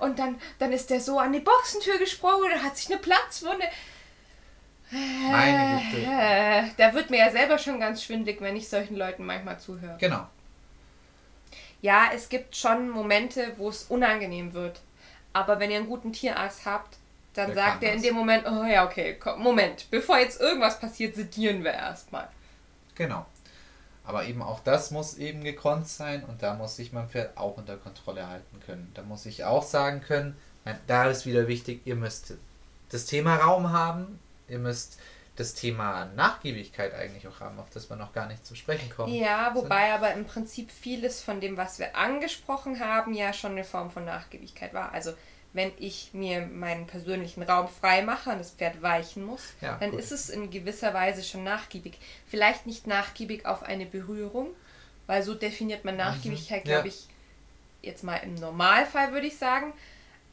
A: und dann, dann ist der so an die Boxentür gesprungen und hat sich eine Platzwunde.
B: Meine Güte.
A: Äh, da wird mir ja selber schon ganz schwindlig, wenn ich solchen Leuten manchmal zuhöre.
B: Genau.
A: Ja, es gibt schon Momente, wo es unangenehm wird. Aber wenn ihr einen guten Tierarzt habt, dann Der sagt er in dem Moment, oh ja, okay, komm, Moment, bevor jetzt irgendwas passiert, sedieren wir erstmal.
B: Genau. Aber eben auch das muss eben gekonnt sein und da muss sich mein Pferd auch unter Kontrolle halten können. Da muss ich auch sagen können, da ist wieder wichtig, ihr müsst das Thema Raum haben, ihr müsst das Thema Nachgiebigkeit eigentlich auch haben, auf das wir noch gar nicht zu sprechen kommen.
A: Ja, wobei aber im Prinzip vieles von dem, was wir angesprochen haben, ja schon eine Form von Nachgiebigkeit war. Also wenn ich mir meinen persönlichen Raum frei mache und das Pferd weichen muss, ja, dann gut. ist es in gewisser Weise schon nachgiebig. Vielleicht nicht nachgiebig auf eine Berührung, weil so definiert man mhm. Nachgiebigkeit, mhm. glaube ich, jetzt mal im Normalfall würde ich sagen.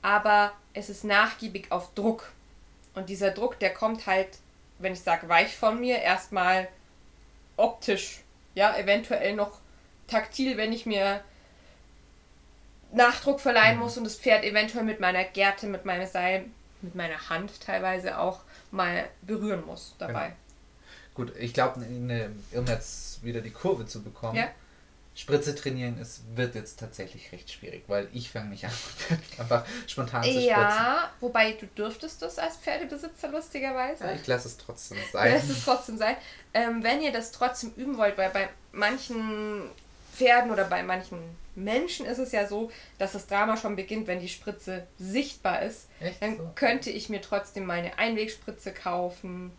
A: Aber es ist nachgiebig auf Druck. Und dieser Druck, der kommt halt, wenn ich sage weich von mir, erstmal optisch. Ja, eventuell noch taktil, wenn ich mir Nachdruck verleihen mhm. muss und das Pferd eventuell mit meiner Gerte, mit meinem Seil, mit meiner Hand teilweise auch mal berühren muss dabei. Genau.
B: Gut, ich glaube, um jetzt wieder die Kurve zu bekommen, ja. Spritze trainieren ist, wird jetzt tatsächlich recht schwierig, weil ich fange nicht an, einfach spontan zu spritzen.
A: Ja, wobei du dürftest das als Pferdebesitzer lustigerweise.
B: Ja, ich lasse es trotzdem sein.
A: Lass es trotzdem sein. Ähm, wenn ihr das trotzdem üben wollt, weil bei manchen Pferden oder bei manchen Menschen ist es ja so, dass das Drama schon beginnt, wenn die Spritze sichtbar ist. Echt dann könnte ich mir trotzdem meine Einwegspritze kaufen.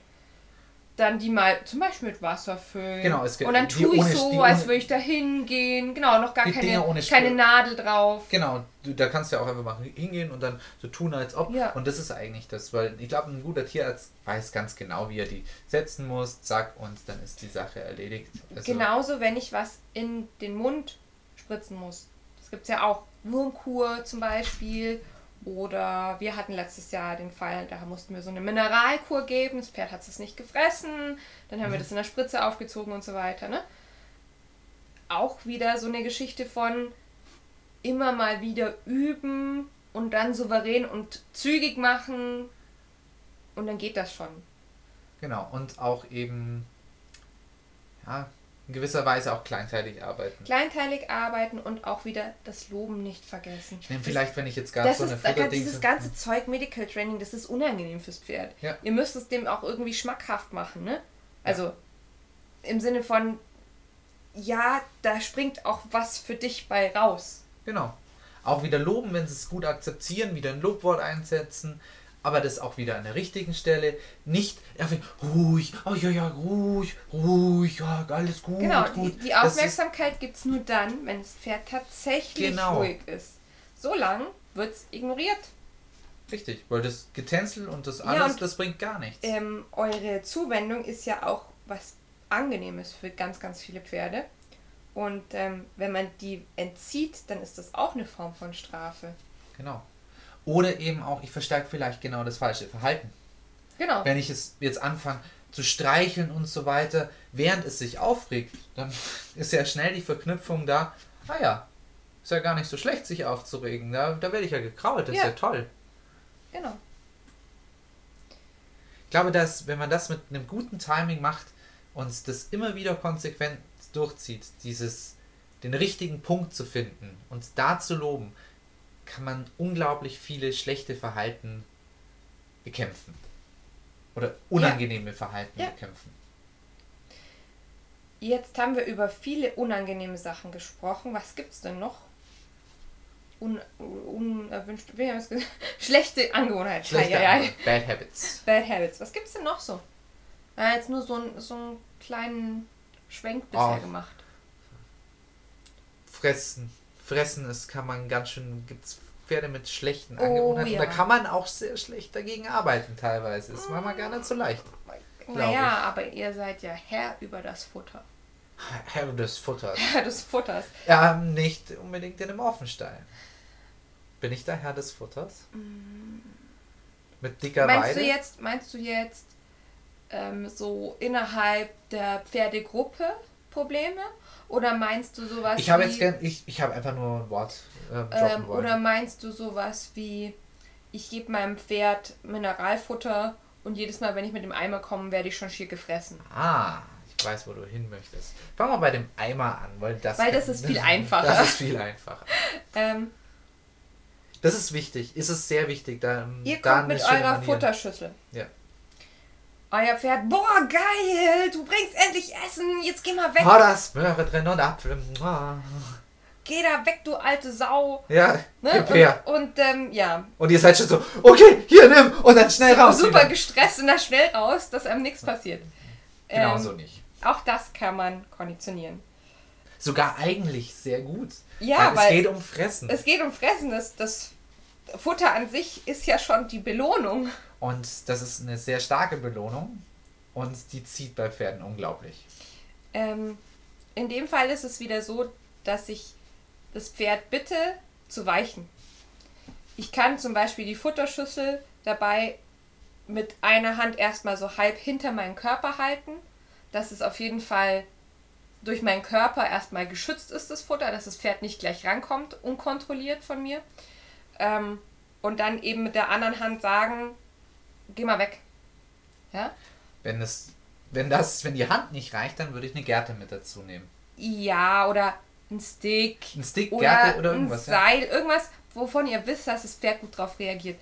A: Dann die mal zum Beispiel mit Wasser füllen.
B: Genau, es
A: gibt Und dann tue ich so, als würde ich da hingehen. Genau, noch gar keine, keine Nadel drauf.
B: Genau, du, da kannst du ja auch einfach mal hingehen und dann so tun, als ob. Ja. Und das ist eigentlich das, weil ich glaube, ein guter Tierarzt weiß ganz genau, wie er die setzen muss, zack, und dann ist die Sache erledigt.
A: Also Genauso, wenn ich was in den Mund spritzen muss. Das gibt es ja auch. Wurmkur zum Beispiel. Oder wir hatten letztes Jahr den Fall, da mussten wir so eine Mineralkur geben. Das Pferd hat es nicht gefressen. Dann haben mhm. wir das in der Spritze aufgezogen und so weiter. Ne? Auch wieder so eine Geschichte von immer mal wieder üben und dann souverän und zügig machen. Und dann geht das schon.
B: Genau, und auch eben, ja, in gewisser Weise auch kleinteilig arbeiten.
A: Kleinteilig arbeiten und auch wieder das Loben nicht vergessen.
B: Ich nehme vielleicht, wenn ich jetzt gar so eine
A: Futterding... Dieses ganze Zeug Medical Training, das ist unangenehm fürs Pferd. Ja. Ihr müsst es dem auch irgendwie schmackhaft machen, ne? Also ja. im Sinne von, ja, da springt auch was für dich bei raus.
B: Genau. Auch wieder loben, wenn sie es gut akzeptieren, wieder ein Lobwort einsetzen aber das auch wieder an der richtigen Stelle. Nicht ruhig, oh ja, ja, ruhig, ruhig, ja, alles gut.
A: Genau,
B: gut.
A: Die, die Aufmerksamkeit gibt es nur dann, wenn das Pferd tatsächlich genau. ruhig ist. So lang wird es ignoriert.
B: Richtig, weil das Getänzel und das alles, ja, und, das bringt gar nichts.
A: Ähm, eure Zuwendung ist ja auch was angenehm ist für ganz, ganz viele Pferde. Und ähm, wenn man die entzieht, dann ist das auch eine Form von Strafe.
B: Genau. Oder eben auch, ich verstärke vielleicht genau das falsche Verhalten.
A: Genau.
B: Wenn ich es jetzt anfange zu streicheln und so weiter, während es sich aufregt, dann ist ja schnell die Verknüpfung da, ah ja, ist ja gar nicht so schlecht, sich aufzuregen. Da, da werde ich ja gekrault, das
A: Ja.
B: ist ja toll.
A: Genau.
B: Ich glaube, dass, wenn man das mit einem guten Timing macht und das immer wieder konsequent durchzieht, dieses, den richtigen Punkt zu finden und da zu loben, kann man unglaublich viele schlechte Verhalten bekämpfen. Oder unangenehme Verhalten
A: Ja.
B: bekämpfen.
A: Jetzt haben wir über viele unangenehme Sachen gesprochen. Was gibt's denn noch? Un, unerwünscht, wie haben es gesagt? Schlechte Angewohnheiten.
B: Schlechte
A: ei.
B: Angewohnheiten, Bad Habits.
A: Bad Habits. Was gibt's denn noch so? Ja, jetzt nur so, ein, so einen kleinen Schwenk bisher
B: Oh.
A: gemacht.
B: Fressen. Fressen ist, kann man ganz schön, gibt es Pferde mit schlechten
A: Oh,
B: Angewohnheiten.
A: ja.
B: Und da kann man auch sehr schlecht dagegen arbeiten teilweise. Ist manchmal gar nicht so leicht.
A: Naja, aber ihr seid ja Herr über das Futter.
B: Herr des Futters.
A: Herr des Futters.
B: Ja, nicht unbedingt in einem Offenstall. Bin ich da Herr des Futters? Mit dicker
A: Mm. Meinst
B: Weide?
A: du jetzt, meinst du jetzt ähm, so innerhalb der Pferdegruppe Probleme? Oder meinst du sowas
B: ich habe jetzt gern, ich, ich habe einfach nur ein Wort äh,
A: ähm, oder meinst du sowas wie ich gebe meinem Pferd Mineralfutter und jedes Mal, wenn ich mit dem Eimer komme, werde ich schon schier gefressen.
B: ah, ich weiß, wo du hin möchtest. Fang mal bei dem Eimer an, weil das
A: Weil das ist viel einfacher.
B: Das ist viel einfacher.
A: Ähm,
B: Das ist wichtig. Ist es sehr wichtig. Da,
A: ihr
B: da
A: kommt mit eurer. Futterschüssel.
B: Ja.
A: Euer Pferd, boah, geil, du bringst endlich Essen, jetzt geh mal weg,
B: Oh, da ist Möhre drin und Apfel.
A: Geh da weg, du alte Sau.
B: Ja,
A: Ne?
B: gib her.
A: Und, und ähm, ja,
B: Und ihr seid schon so, okay, hier, nimm. Und dann schnell raus.
A: super
B: wieder.
A: gestresst und da schnell raus, dass einem nichts passiert.
B: Genau
A: Ähm,
B: so nicht.
A: Auch das kann man konditionieren.
B: Sogar eigentlich sehr gut.
A: Ja,
B: weil,
A: weil
B: es geht um Fressen.
A: Es geht um Fressen. Das, das Futter an sich ist ja schon die Belohnung.
B: Und das ist eine sehr starke Belohnung. Und die zieht bei Pferden unglaublich.
A: Ähm, in dem Fall ist es wieder so, dass ich das Pferd bitte zu weichen. Ich kann zum Beispiel die Futterschüssel dabei mit einer Hand erstmal so halb hinter meinen Körper halten, dass es auf jeden Fall durch meinen Körper erstmal geschützt ist, das Futter, dass das Pferd nicht gleich rankommt, unkontrolliert von mir. Ähm, und dann eben mit der anderen Hand sagen, geh mal weg. Ja?
B: Wenn es, wenn das, wenn die Hand nicht reicht, dann würde ich eine Gerte mit dazu nehmen.
A: Ja, oder ein Stick.
B: Ein Stick,
A: oder
B: Gerte oder irgendwas.
A: Ein
B: Ja.
A: Seil, irgendwas, wovon ihr wisst, dass das Pferd gut drauf reagiert.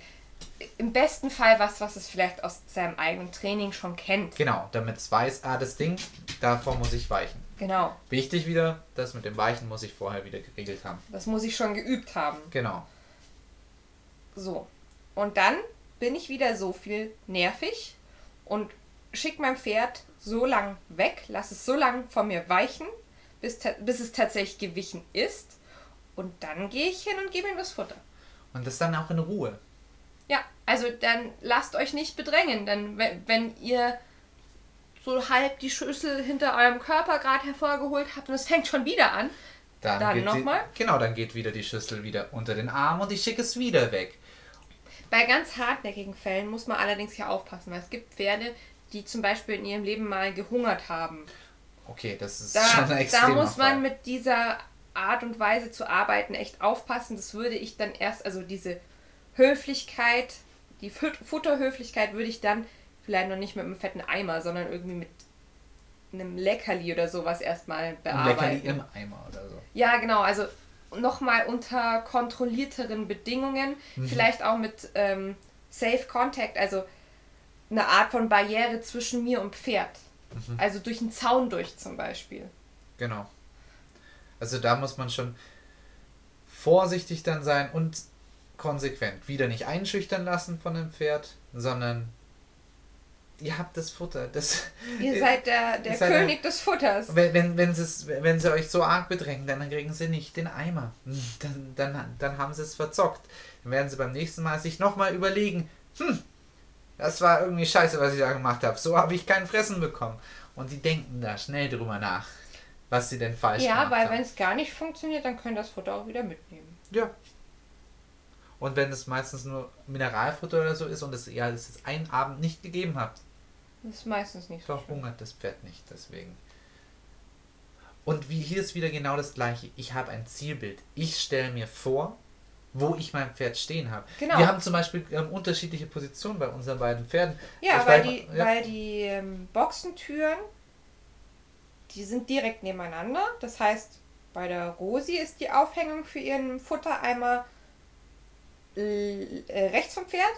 A: Im besten Fall was, was es vielleicht aus seinem eigenen Training schon kennt.
B: Genau, damit es weiß, ah, das Ding, davor muss ich weichen.
A: Genau,
B: Wichtig wieder, das mit dem Weichen muss ich vorher wieder geregelt haben.
A: das muss ich schon geübt haben.
B: Genau.
A: So. Und dann bin ich wieder so viel nervig und schick mein Pferd so lang weg, lass es so lang von mir weichen, bis, bis es tatsächlich gewichen ist. Und dann gehe ich hin und gebe ihm das Futter.
B: Und das dann auch in Ruhe.
A: Ja, also dann lasst euch nicht bedrängen, denn wenn, wenn ihr so halb die Schüssel hinter eurem Körper gerade hervorgeholt habt und es fängt schon wieder an,
B: Dann,
A: Dann
B: geht
A: noch
B: die-
A: mal?
B: Genau, dann geht wieder die Schüssel wieder unter den Arm und ich schicke es wieder weg.
A: Bei ganz hartnäckigen Fällen muss man allerdings hier aufpassen, weil es gibt Pferde, die zum Beispiel in ihrem Leben mal gehungert haben.
B: Okay, das ist
A: Da,
B: schon ein
A: da muss man mit dieser Art und Weise zu arbeiten echt aufpassen. Das würde ich dann erst, also diese Höflichkeit, die Fut- Futterhöflichkeit würde ich dann vielleicht noch nicht mit einem fetten Eimer, sondern irgendwie mit einem Leckerli oder sowas erstmal
B: Ein
A: bearbeiten.
B: Leckerli im Eimer oder so.
A: Ja, genau. Also nochmal unter kontrollierteren Bedingungen.
B: Mhm.
A: Vielleicht auch mit ähm, Safe Contact, also eine Art von Barriere zwischen mir und Pferd.
B: Mhm.
A: Also durch einen Zaun durch zum Beispiel.
B: Genau. Also da muss man schon vorsichtig dann sein und konsequent. Wieder nicht einschüchtern lassen von dem Pferd, sondern ihr habt das Futter. Das,
A: Ihr seid der, der
B: seid
A: König des Futters.
B: wenn, wenn, wenn, wenn sie euch so arg bedrängen, dann kriegen sie nicht den Eimer. Dann, dann, dann haben sie es verzockt. Dann werden sie beim nächsten Mal sich nochmal überlegen, hm, das war irgendwie scheiße, was ich da gemacht habe. So habe ich kein Fressen bekommen. Und die denken da schnell drüber nach, was sie denn falsch
A: Ja,
B: gemacht
A: weil
B: haben.
A: wenn es gar nicht funktioniert, dann können das Futter auch wieder mitnehmen.
B: Ja. Und wenn es meistens nur Mineralfutter oder so ist und es ja es ist einen Abend nicht gegeben habt,
A: Das ist meistens nicht so schlimm.
B: verhungert das Pferd nicht. Deswegen. Und wie hier ist wieder genau das gleiche. Ich habe ein Zielbild. Ich stelle mir vor, wo ich mein Pferd stehen habe.
A: Genau.
B: Wir haben zum Beispiel ähm, unterschiedliche Positionen bei unseren beiden Pferden.
A: Ja, weil die,
B: ja.
A: weil die ähm, Boxentüren, die sind direkt nebeneinander. Das heißt, bei der Rosi ist die Aufhängung für ihren Futtereimer äh, rechts vom Pferd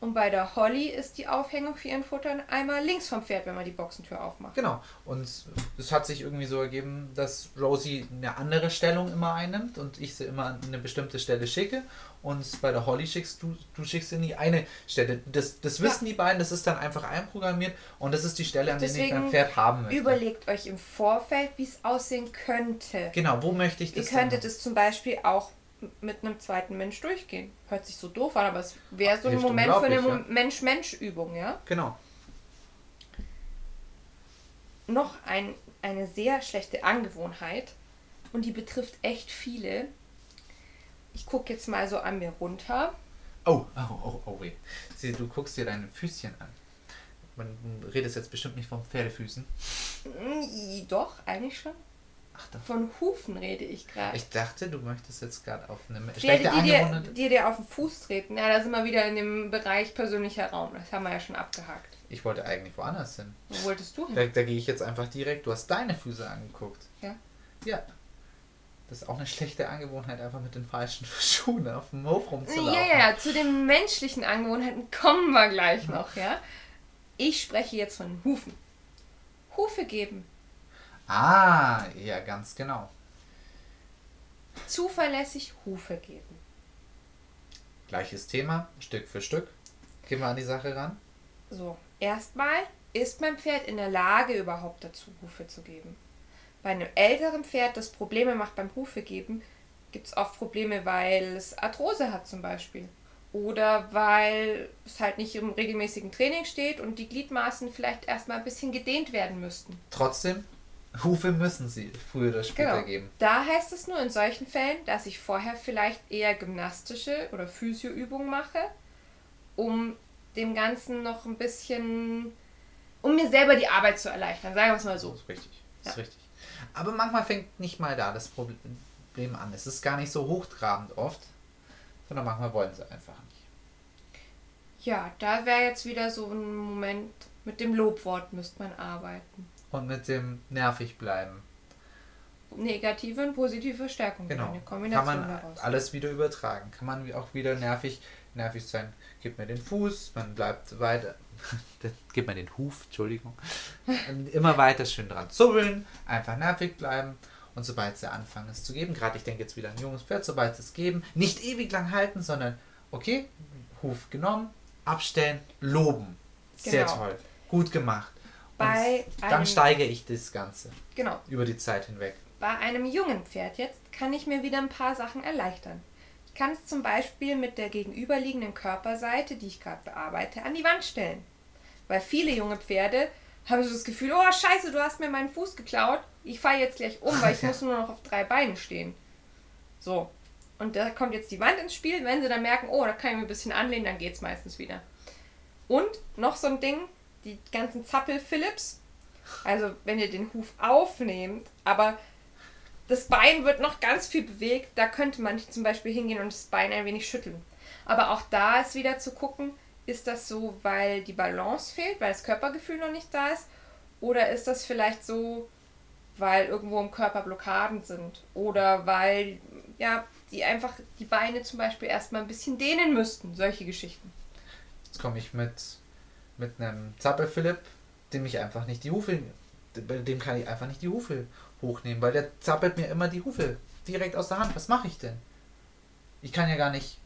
A: und bei der Holly ist die Aufhängung für ihren Futtereimer links vom Pferd, wenn man die Boxentür aufmacht.
B: Genau. Und es hat sich irgendwie so ergeben, dass Rosie eine andere Stellung immer einnimmt und ich sie immer an eine bestimmte Stelle schicke. Und bei der Holly schickst du, du schickst sie in die eine Stelle. Das, das wissen die beiden, das ist dann einfach einprogrammiert und das ist die Stelle, an der ich mein Pferd haben möchte.
A: Überlegt euch im Vorfeld, wie es aussehen könnte.
B: Genau, wo möchte ich
A: Ihr
B: das
A: könntet
B: denn?
A: es zum Beispiel auch mit einem zweiten Mensch durchgehen. Hört sich so doof an, aber es wäre so ein Moment für eine
B: unglaublich,
A: Mensch-Mensch-Übung, ja?
B: Genau.
A: Noch ein, eine sehr schlechte Angewohnheit und die betrifft echt viele. Ich gucke jetzt mal so an mir runter.
B: Oh, oh, oh, oh, weh. Sieh, du guckst dir deine Füßchen an. Man du redest jetzt bestimmt nicht von Pferdefüßen.
A: Mm, Doch, eigentlich schon.
B: Ach.
A: Von Hufen rede ich gerade.
B: Ich dachte, du möchtest jetzt gerade auf eine schlechte
A: die dir,
B: Angewohnheit.
A: die dir auf den Fuß treten. Ja, da sind wir wieder in dem Bereich persönlicher Raum. Das haben wir ja schon abgehakt.
B: Ich wollte eigentlich woanders hin.
A: Wo wolltest du hin?
B: Da, da gehe ich jetzt einfach direkt. Du hast deine Füße angeguckt.
A: Ja.
B: Ja. Das ist auch eine schlechte Angewohnheit, einfach mit den falschen Schuhen auf dem Hof rumzulaufen.
A: Ja, ja, ja, zu den menschlichen Angewohnheiten kommen wir gleich noch, ja. Ich spreche jetzt von Hufen. Hufe geben.
B: Ah, ja, ganz genau.
A: Zuverlässig Hufe geben.
B: Gleiches Thema, Stück für Stück. Gehen wir an die Sache ran.
A: So, erstmal ist mein Pferd in der Lage, überhaupt dazu Hufe zu geben. Bei einem älteren Pferd, das Probleme macht beim Hufe geben, gibt es oft Probleme, weil es Arthrose hat zum Beispiel. Oder weil es halt nicht im regelmäßigen Training steht und die Gliedmaßen vielleicht erstmal ein bisschen gedehnt werden müssten.
B: Trotzdem, Hufe müssen sie früher oder später
A: Genau.
B: geben.
A: Da heißt es nur in solchen Fällen, dass ich vorher vielleicht eher gymnastische oder Physioübungen mache, um dem Ganzen noch ein bisschen, um mir selber die Arbeit zu erleichtern, sagen wir es mal
B: Das
A: so.
B: ist richtig. Das ist
A: Ja.
B: richtig. Aber manchmal fängt nicht mal da das Problem an. Es ist gar nicht so hochtrabend oft, sondern manchmal wollen sie einfach nicht.
A: Ja, da wäre jetzt wieder so ein Moment, mit dem Lobwort müsste man arbeiten.
B: Und mit dem nervig bleiben.
A: Negative und positive Verstärkung.
B: Genau.
A: Eine
B: Kann
A: Kombination
B: man
A: daraus.
B: alles wieder übertragen. Kann man auch wieder nervig, nervig sein. Gib mir den Fuß, man bleibt weiter. Gib mir den Huf, Entschuldigung. Und Immer weiter schön dran zubbeln, einfach nervig bleiben. Und sobald sie anfangen es zu geben, gerade ich denke jetzt wieder an ein junges Pferd, sobald sie es geben, nicht ewig lang halten, sondern okay, Huf genommen, abstellen, loben. Sehr
A: Genau.
B: toll. Gut gemacht.
A: Bei
B: dann
A: einem-
B: steige ich das Ganze
A: Genau.
B: über die Zeit hinweg.
A: Bei einem jungen Pferd jetzt kann ich mir wieder ein paar Sachen erleichtern. Ich kann es zum Beispiel mit der gegenüberliegenden Körperseite, die ich gerade bearbeite, an die Wand stellen. Weil viele junge Pferde haben so das Gefühl, oh scheiße, du hast mir meinen Fuß geklaut, ich falle jetzt gleich um, weil ich muss nur noch auf drei Beinen stehen. So. Und da kommt jetzt die Wand ins Spiel. Wenn sie dann merken, oh, da kann ich mir ein bisschen anlehnen, dann geht's meistens wieder. Und noch so ein Ding, die ganzen Zappel-Philips. Also wenn ihr den Huf aufnehmt, aber das Bein wird noch ganz viel bewegt, da könnte man zum Beispiel hingehen und das Bein ein wenig schütteln. Aber auch da ist wieder zu gucken, ist das so, weil die Balance fehlt, weil das Körpergefühl noch nicht da ist? Oder ist das vielleicht so, weil irgendwo im Körper Blockaden sind? Oder weil, ja, die einfach die Beine zum Beispiel erstmal ein bisschen dehnen müssten? Solche Geschichten.
B: Jetzt komme ich mit, mit einem Zappel-Philipp, dem ich einfach nicht die Hufe, dem kann ich einfach nicht die Hufe hochnehmen, weil der zappelt mir immer die Hufe direkt aus der Hand. Was mache ich denn? Ich kann ja gar nicht,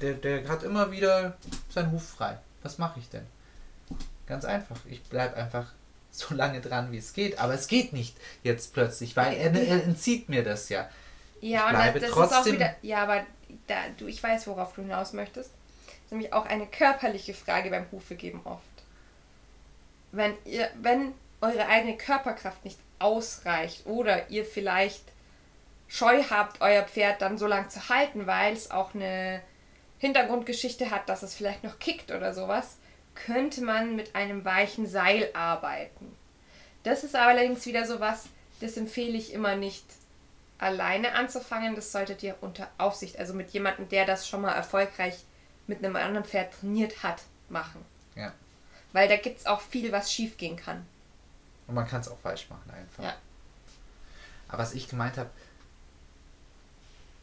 B: der, der hat immer wieder seinen Huf frei. Was mache ich denn? Ganz einfach. Ich bleibe einfach so lange dran, wie es geht. Aber es geht nicht jetzt plötzlich, weil er, er entzieht mir das ja.
A: Ja,
B: Ich bleibe
A: das, das ist auch
B: trotzdem-
A: wieder. Ja, aber da, du, ich weiß, worauf du hinaus möchtest. Das ist nämlich auch eine körperliche Frage beim Hufe geben oft. Wenn ihr, wenn eure eigene Körperkraft nicht ausreicht oder ihr vielleicht Scheu habt, euer Pferd dann so lang zu halten, weil es auch eine Hintergrundgeschichte hat, dass es vielleicht noch kickt oder sowas, könnte man mit einem weichen Seil arbeiten. Das ist allerdings wieder sowas, das empfehle ich immer nicht alleine anzufangen. Das solltet ihr unter Aufsicht, also mit jemandem, der das schon mal erfolgreich mit einem anderen Pferd trainiert hat, machen.
B: Ja.
A: Weil da gibt es auch viel, was schief gehen kann.
B: Und man kann es auch falsch machen einfach.
A: Ja.
B: Aber was ich gemeint habe,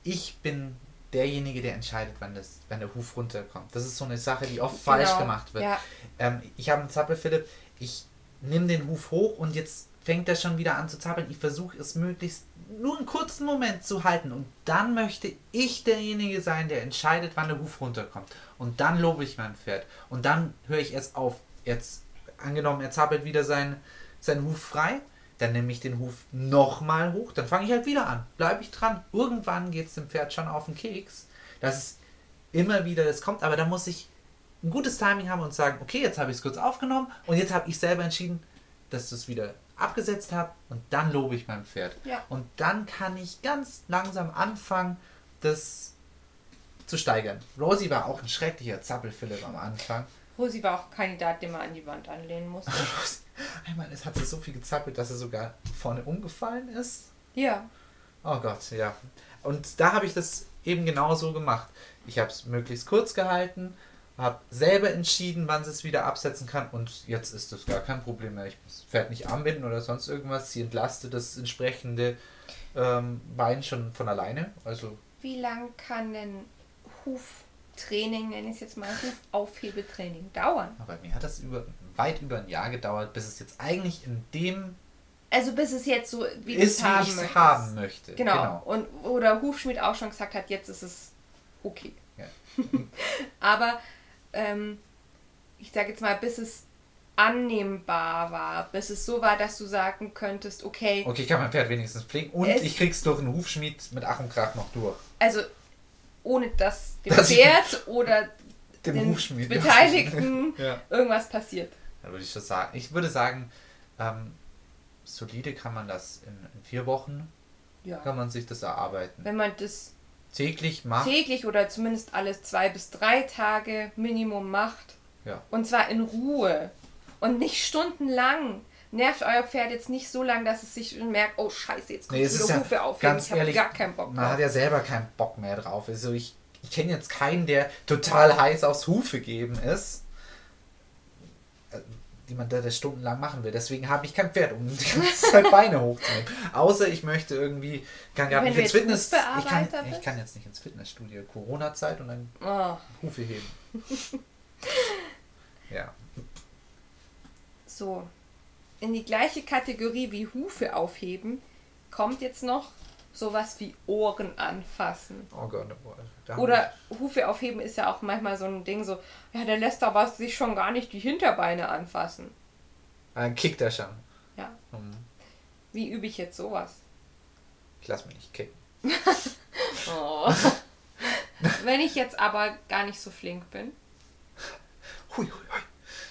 B: ich bin derjenige, der entscheidet, wann, das, wann der Huf runterkommt. Das ist so eine Sache, die oft
A: Genau,
B: falsch gemacht wird.
A: ja.
B: Ähm, ich habe einen Zappel, Philipp, ich nehme den Huf hoch und jetzt fängt er schon wieder an zu zappeln. Ich versuche es möglichst nur einen kurzen Moment zu halten und dann möchte ich derjenige sein, der entscheidet, wann der Huf runterkommt. Und dann lobe ich mein Pferd. Und dann höre ich erst auf. Jetzt, angenommen, er zappelt wieder sein, seinen Huf frei, dann nehme ich den Huf nochmal hoch, dann fange ich halt wieder an. Bleibe ich dran. Irgendwann geht es dem Pferd schon auf den Keks, dass es immer wieder das kommt, aber da muss ich ein gutes Timing haben und sagen, okay, jetzt habe ich es kurz aufgenommen und jetzt habe ich selber entschieden, dass ich es wieder abgesetzt habe und dann lobe ich mein Pferd.
A: Ja.
B: Und dann kann ich ganz langsam anfangen, das zu steigern. Rosie war auch ein schrecklicher Zappelphilipp am Anfang.
A: Rosi war auch Kandidat, den man an die Wand anlehnen musste.
B: Einmal es hat sie so viel gezappelt, dass er sogar vorne umgefallen ist.
A: ja.
B: Oh Gott, ja. Und da habe ich das eben genau so gemacht. Ich habe es möglichst kurz gehalten, habe selber entschieden, wann sie es wieder absetzen kann und jetzt ist das gar kein Problem mehr. Ich Pferd nicht anbinden oder sonst irgendwas. Sie entlastet das entsprechende ähm, Bein schon von alleine. Also
A: Wie lang kann denn Huftraining, nenne ich es jetzt mal, Hufaufhebetraining dauern?
B: aber bei mir hat das über, weit über ein Jahr gedauert, bis es jetzt eigentlich in dem
A: Also bis es jetzt so, wie du
B: ist,
A: es haben
B: ich es
A: möchtest.
B: haben möchte.
A: Genau. Und oder Hufschmied auch schon gesagt hat, jetzt ist es okay.
B: Ja.
A: Aber ähm, ich sage jetzt mal, bis es annehmbar war, bis es so war, dass du sagen könntest, okay,
B: Okay, ich kann mein Pferd wenigstens pflegen und ich krieg's durch einen Hufschmied mit Ach und Krach noch durch.
A: also ohne dass dem
B: ich-
A: Pferd oder
B: Dem
A: den
B: Hufschmied.
A: Beteiligten
B: Ja.
A: irgendwas passiert.
B: Da würde ich schon sagen. Ich würde sagen, ähm, solide kann man das in, in vier Wochen,
A: Ja.
B: kann man sich das erarbeiten.
A: Wenn man das
B: Täglich macht.
A: täglich oder zumindest alle zwei bis drei Tage Minimum macht.
B: Ja.
A: Und zwar in Ruhe. Und nicht stundenlang. Nervt euer Pferd jetzt nicht so lang, dass es sich merkt, oh scheiße, jetzt kommt
B: Nee,
A: wieder
B: ja
A: Hufe auf.
B: ganz
A: ich
B: ehrlich,
A: gar keinen Bock
B: Man hat
A: drauf.
B: ja selber keinen Bock mehr drauf. Also ich, ich kenne jetzt keinen, der total heiß aufs Hufe geben ist. Äh, Die man da das stundenlang machen will. Deswegen habe ich kein Pferd, um die ganze Zeit Beine hochzunehmen. Außer ich möchte irgendwie, kann gar nicht ins Fitness. Ich kann, ich kann jetzt nicht ins Fitnessstudio. Corona-Zeit und dann
A: Oh,
B: Hufe heben. ja.
A: so. In die gleiche Kategorie wie Hufe aufheben kommt jetzt noch sowas wie Ohren anfassen.
B: Oh Gott. oh,
A: Oder Hufe aufheben ist ja auch manchmal so ein Ding so, ja, der lässt aber sich schon gar nicht die Hinterbeine anfassen.
B: Dann kickt er schon.
A: Ja.
B: Hm,
A: Wie übe ich jetzt sowas?
B: Ich lass mich nicht kicken.
A: Oh. Wenn ich jetzt aber gar nicht so flink bin.
B: Hui, hui, hui.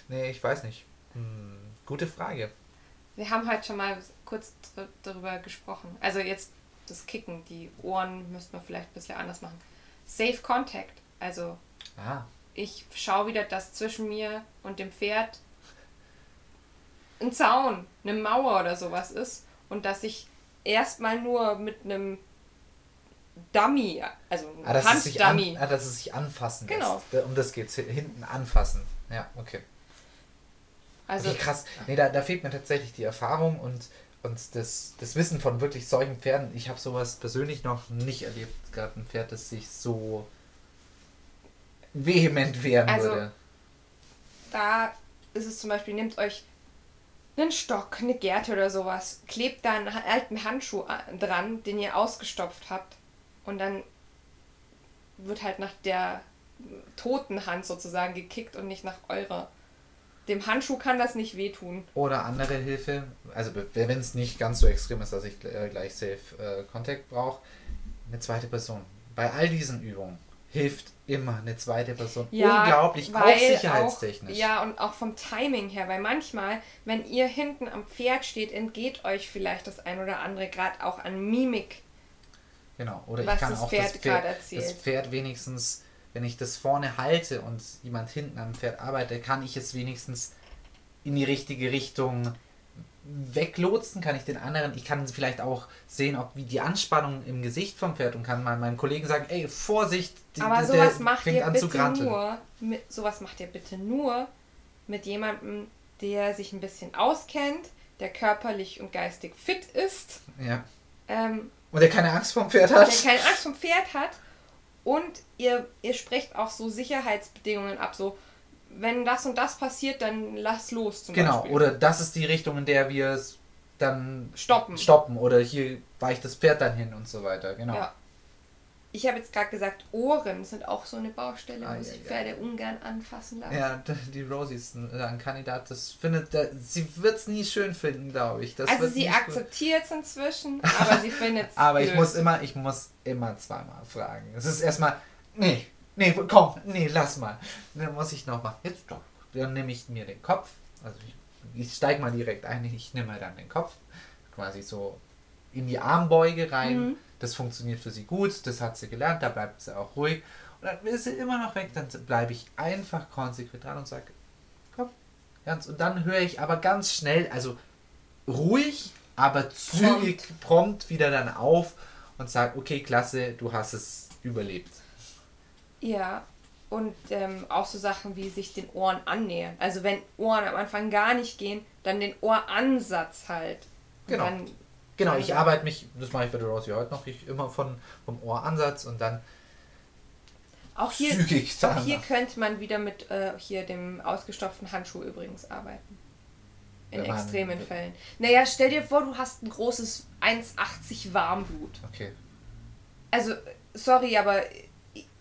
B: Nee, ich weiß nicht. Hm, gute Frage.
A: Wir haben heute schon mal kurz dr- darüber gesprochen. Also jetzt das Kicken, die Ohren müsste man vielleicht ein bisschen anders machen. Safe Contact. Also
B: Ah,
A: ich schaue wieder, dass zwischen mir und dem Pferd ein Zaun, eine Mauer oder sowas ist und dass ich erstmal nur mit einem Dummy, also
B: ah, sich an,
A: Handdummy,
B: ah, dass es sich anfassen lässt.
A: Genau.
B: Da- Um das geht's. Hinten anfassen. Ja, okay.
A: Also
B: okay, krass. Nee, da, da fehlt mir tatsächlich die Erfahrung und, und das, das Wissen von wirklich solchen Pferden. Ich habe sowas persönlich noch nicht erlebt. Gerade ein Pferd, das sich so vehement wehren
A: Also,
B: würde.
A: da ist es zum Beispiel, nehmt euch einen Stock, eine Gerte oder sowas, klebt da einen alten Handschuh dran, den ihr ausgestopft habt und dann wird halt nach der toten Hand sozusagen gekickt und nicht nach eurer. Dem Handschuh kann das nicht wehtun.
B: Oder andere Hilfe, also wenn es nicht ganz so extrem ist, dass ich äh, gleich Safe äh, Contact brauche, eine zweite Person. Bei all diesen Übungen hilft immer eine zweite Person.
A: Ja,
B: Unglaublich, auch sicherheitstechnisch.
A: Auch, ja, und auch vom Timing her, weil manchmal, wenn ihr hinten am Pferd steht, entgeht euch vielleicht das ein oder andere, gerade auch an Mimik.
B: Genau, oder ich kann
A: das
B: auch
A: Pferd
B: das, Pferd, das Pferd wenigstens, wenn ich das vorne halte und jemand hinten am Pferd arbeitet, kann ich es wenigstens in die richtige Richtung weglotsen, kann ich den anderen, ich kann vielleicht auch sehen, ob wie die Anspannung im Gesicht vom Pferd und kann mal meinem Kollegen sagen, ey, Vorsicht, die,
A: Aber sowas macht ihr bitte nur, mit, sowas macht ihr bitte nur mit jemandem, der sich ein bisschen auskennt, der körperlich und geistig fit ist,
B: Ja.
A: ähm,
B: Und der keine Angst vom Pferd hat.
A: der keine Angst vom Pferd hat und ihr, ihr sprecht auch so Sicherheitsbedingungen ab, so wenn das und das passiert, dann lass los zum
B: Genau,
A: Beispiel.
B: oder das ist die Richtung, in der wir es dann
A: Stoppen.
B: stoppen oder hier weicht das Pferd dann hin und so weiter. Genau.
A: Ja. Ich habe jetzt gerade gesagt, Ohren sind auch so eine Baustelle,
B: Ah,
A: wo
B: ja,
A: sich
B: ja.
A: Pferde ungern anfassen lassen.
B: Ja, die Rosie ist ein, Kandidat, das findet, sie wird es nie schön finden, glaube ich. Das
A: also sie akzeptiert es inzwischen, aber sie findet es
B: Aber ich muss immer, ich muss immer zweimal fragen. Es ist erstmal, nee, nee, komm, nee, lass mal. Dann muss ich noch mal, jetzt doch. Dann nehme ich mir den Kopf, also ich, ich steige mal direkt ein, ich nehme dann den Kopf, quasi so in die Armbeuge rein.
A: Mhm.
B: Das funktioniert für sie gut, das hat sie gelernt, da bleibt sie auch ruhig. Und dann ist sie immer noch weg, dann bleibe ich einfach konsequent dran und sage, komm, ganz. Und dann höre ich aber ganz schnell, also ruhig, aber zügig, prompt, wieder dann auf und sage, okay, klasse, du hast es überlebt.
A: Ja, und ähm, auch so Sachen wie sich den Ohren annähern. Also wenn Ohren am Anfang gar nicht gehen, dann den Ohransatz halt. Und
B: Genau.
A: Dann,
B: Genau, ich arbeite mich, das mache ich bei der Rosie heute noch, ich immer von, vom Ohransatz und dann
A: auch hier,
B: zügig
A: auch hier könnte man wieder mit äh, hier dem ausgestopften Handschuh übrigens arbeiten. In
B: Wenn
A: extremen Fällen. Naja, stell dir vor, du hast ein großes 1,80 Warmblut.
B: Okay.
A: Also, sorry, aber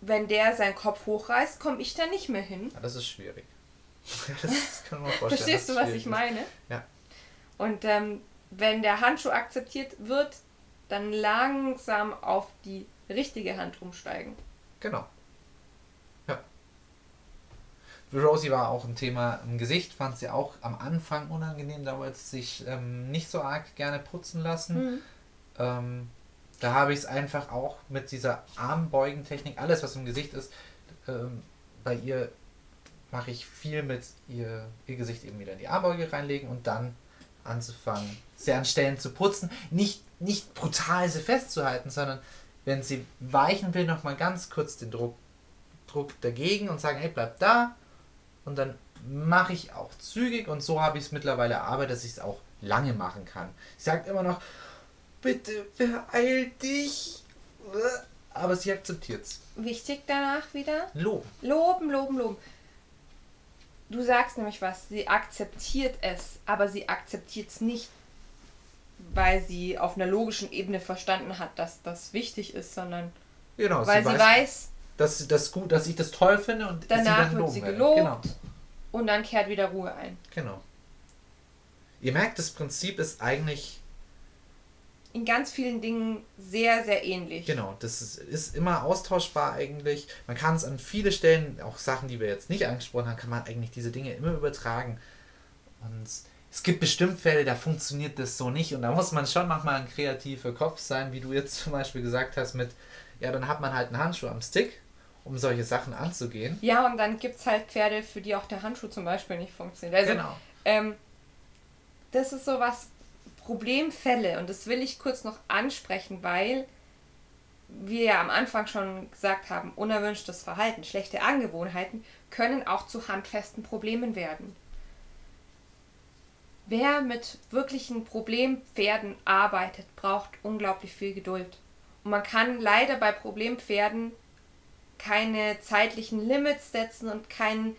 A: wenn der seinen Kopf hochreißt, komme ich da nicht mehr hin.
B: Ja, das ist schwierig. Das kann man vorstellen.
A: Verstehst du, was ich meine?
B: Ja.
A: Und ähm, wenn der Handschuh akzeptiert wird, dann langsam auf die richtige Hand umsteigen.
B: Genau. Ja. Rosie war auch ein Thema im Gesicht, fand sie auch am Anfang unangenehm, da wollte sie sich ähm, nicht so arg gerne putzen lassen. Ähm, da habe ich es einfach auch mit dieser Armbeugentechnik, alles was im Gesicht ist, ähm, bei ihr mache ich viel mit ihr, ihr Gesicht eben wieder in die Armbeuge reinlegen und dann anzufangen, sie an Stellen zu putzen. Nicht, nicht brutal sie festzuhalten, sondern wenn sie weichen will, nochmal ganz kurz den Druck, Druck dagegen und sagen, hey, bleib da. Und dann mache ich auch zügig und so habe ich es mittlerweile erarbeitet, dass ich es auch lange machen kann. Ich sage immer noch, bitte beeil dich. Aber sie akzeptiert es.
A: Wichtig danach wieder,
B: Lob.
A: loben, loben, loben. Du sagst nämlich was, sie akzeptiert es, aber sie akzeptiert es nicht, weil sie auf einer logischen Ebene verstanden hat, dass das wichtig ist, sondern
B: Genau,
A: weil sie weiß,
B: dass, das gut, dass ich das toll finde und
A: danach
B: sie dann
A: wird sie gelobt
B: Genau,
A: und dann kehrt wieder Ruhe ein.
B: genau. Ihr merkt, das Prinzip ist eigentlich,
A: In ganz vielen Dingen sehr, sehr ähnlich.
B: genau, das ist, ist immer austauschbar eigentlich. Man kann es an viele Stellen, auch Sachen, die wir jetzt nicht angesprochen haben, kann man eigentlich diese Dinge immer übertragen. Und es gibt bestimmt Fälle, da funktioniert das so nicht und da muss man schon manchmal ein kreativer Kopf sein, wie du jetzt zum Beispiel gesagt hast mit, ja, dann hat man halt einen Handschuh am Stick, um solche Sachen anzugehen.
A: Ja, und dann gibt es halt Pferde, für die auch der Handschuh zum Beispiel nicht funktioniert. Also,
B: genau.
A: ähm, das ist so was, Problemfälle, und das will ich kurz noch ansprechen, weil wir ja am Anfang schon gesagt haben, unerwünschtes Verhalten, schlechte Angewohnheiten können auch zu handfesten Problemen werden. Wer mit wirklichen Problempferden arbeitet, braucht unglaublich viel Geduld. Und man kann leider bei Problempferden keine zeitlichen Limits setzen und keinen,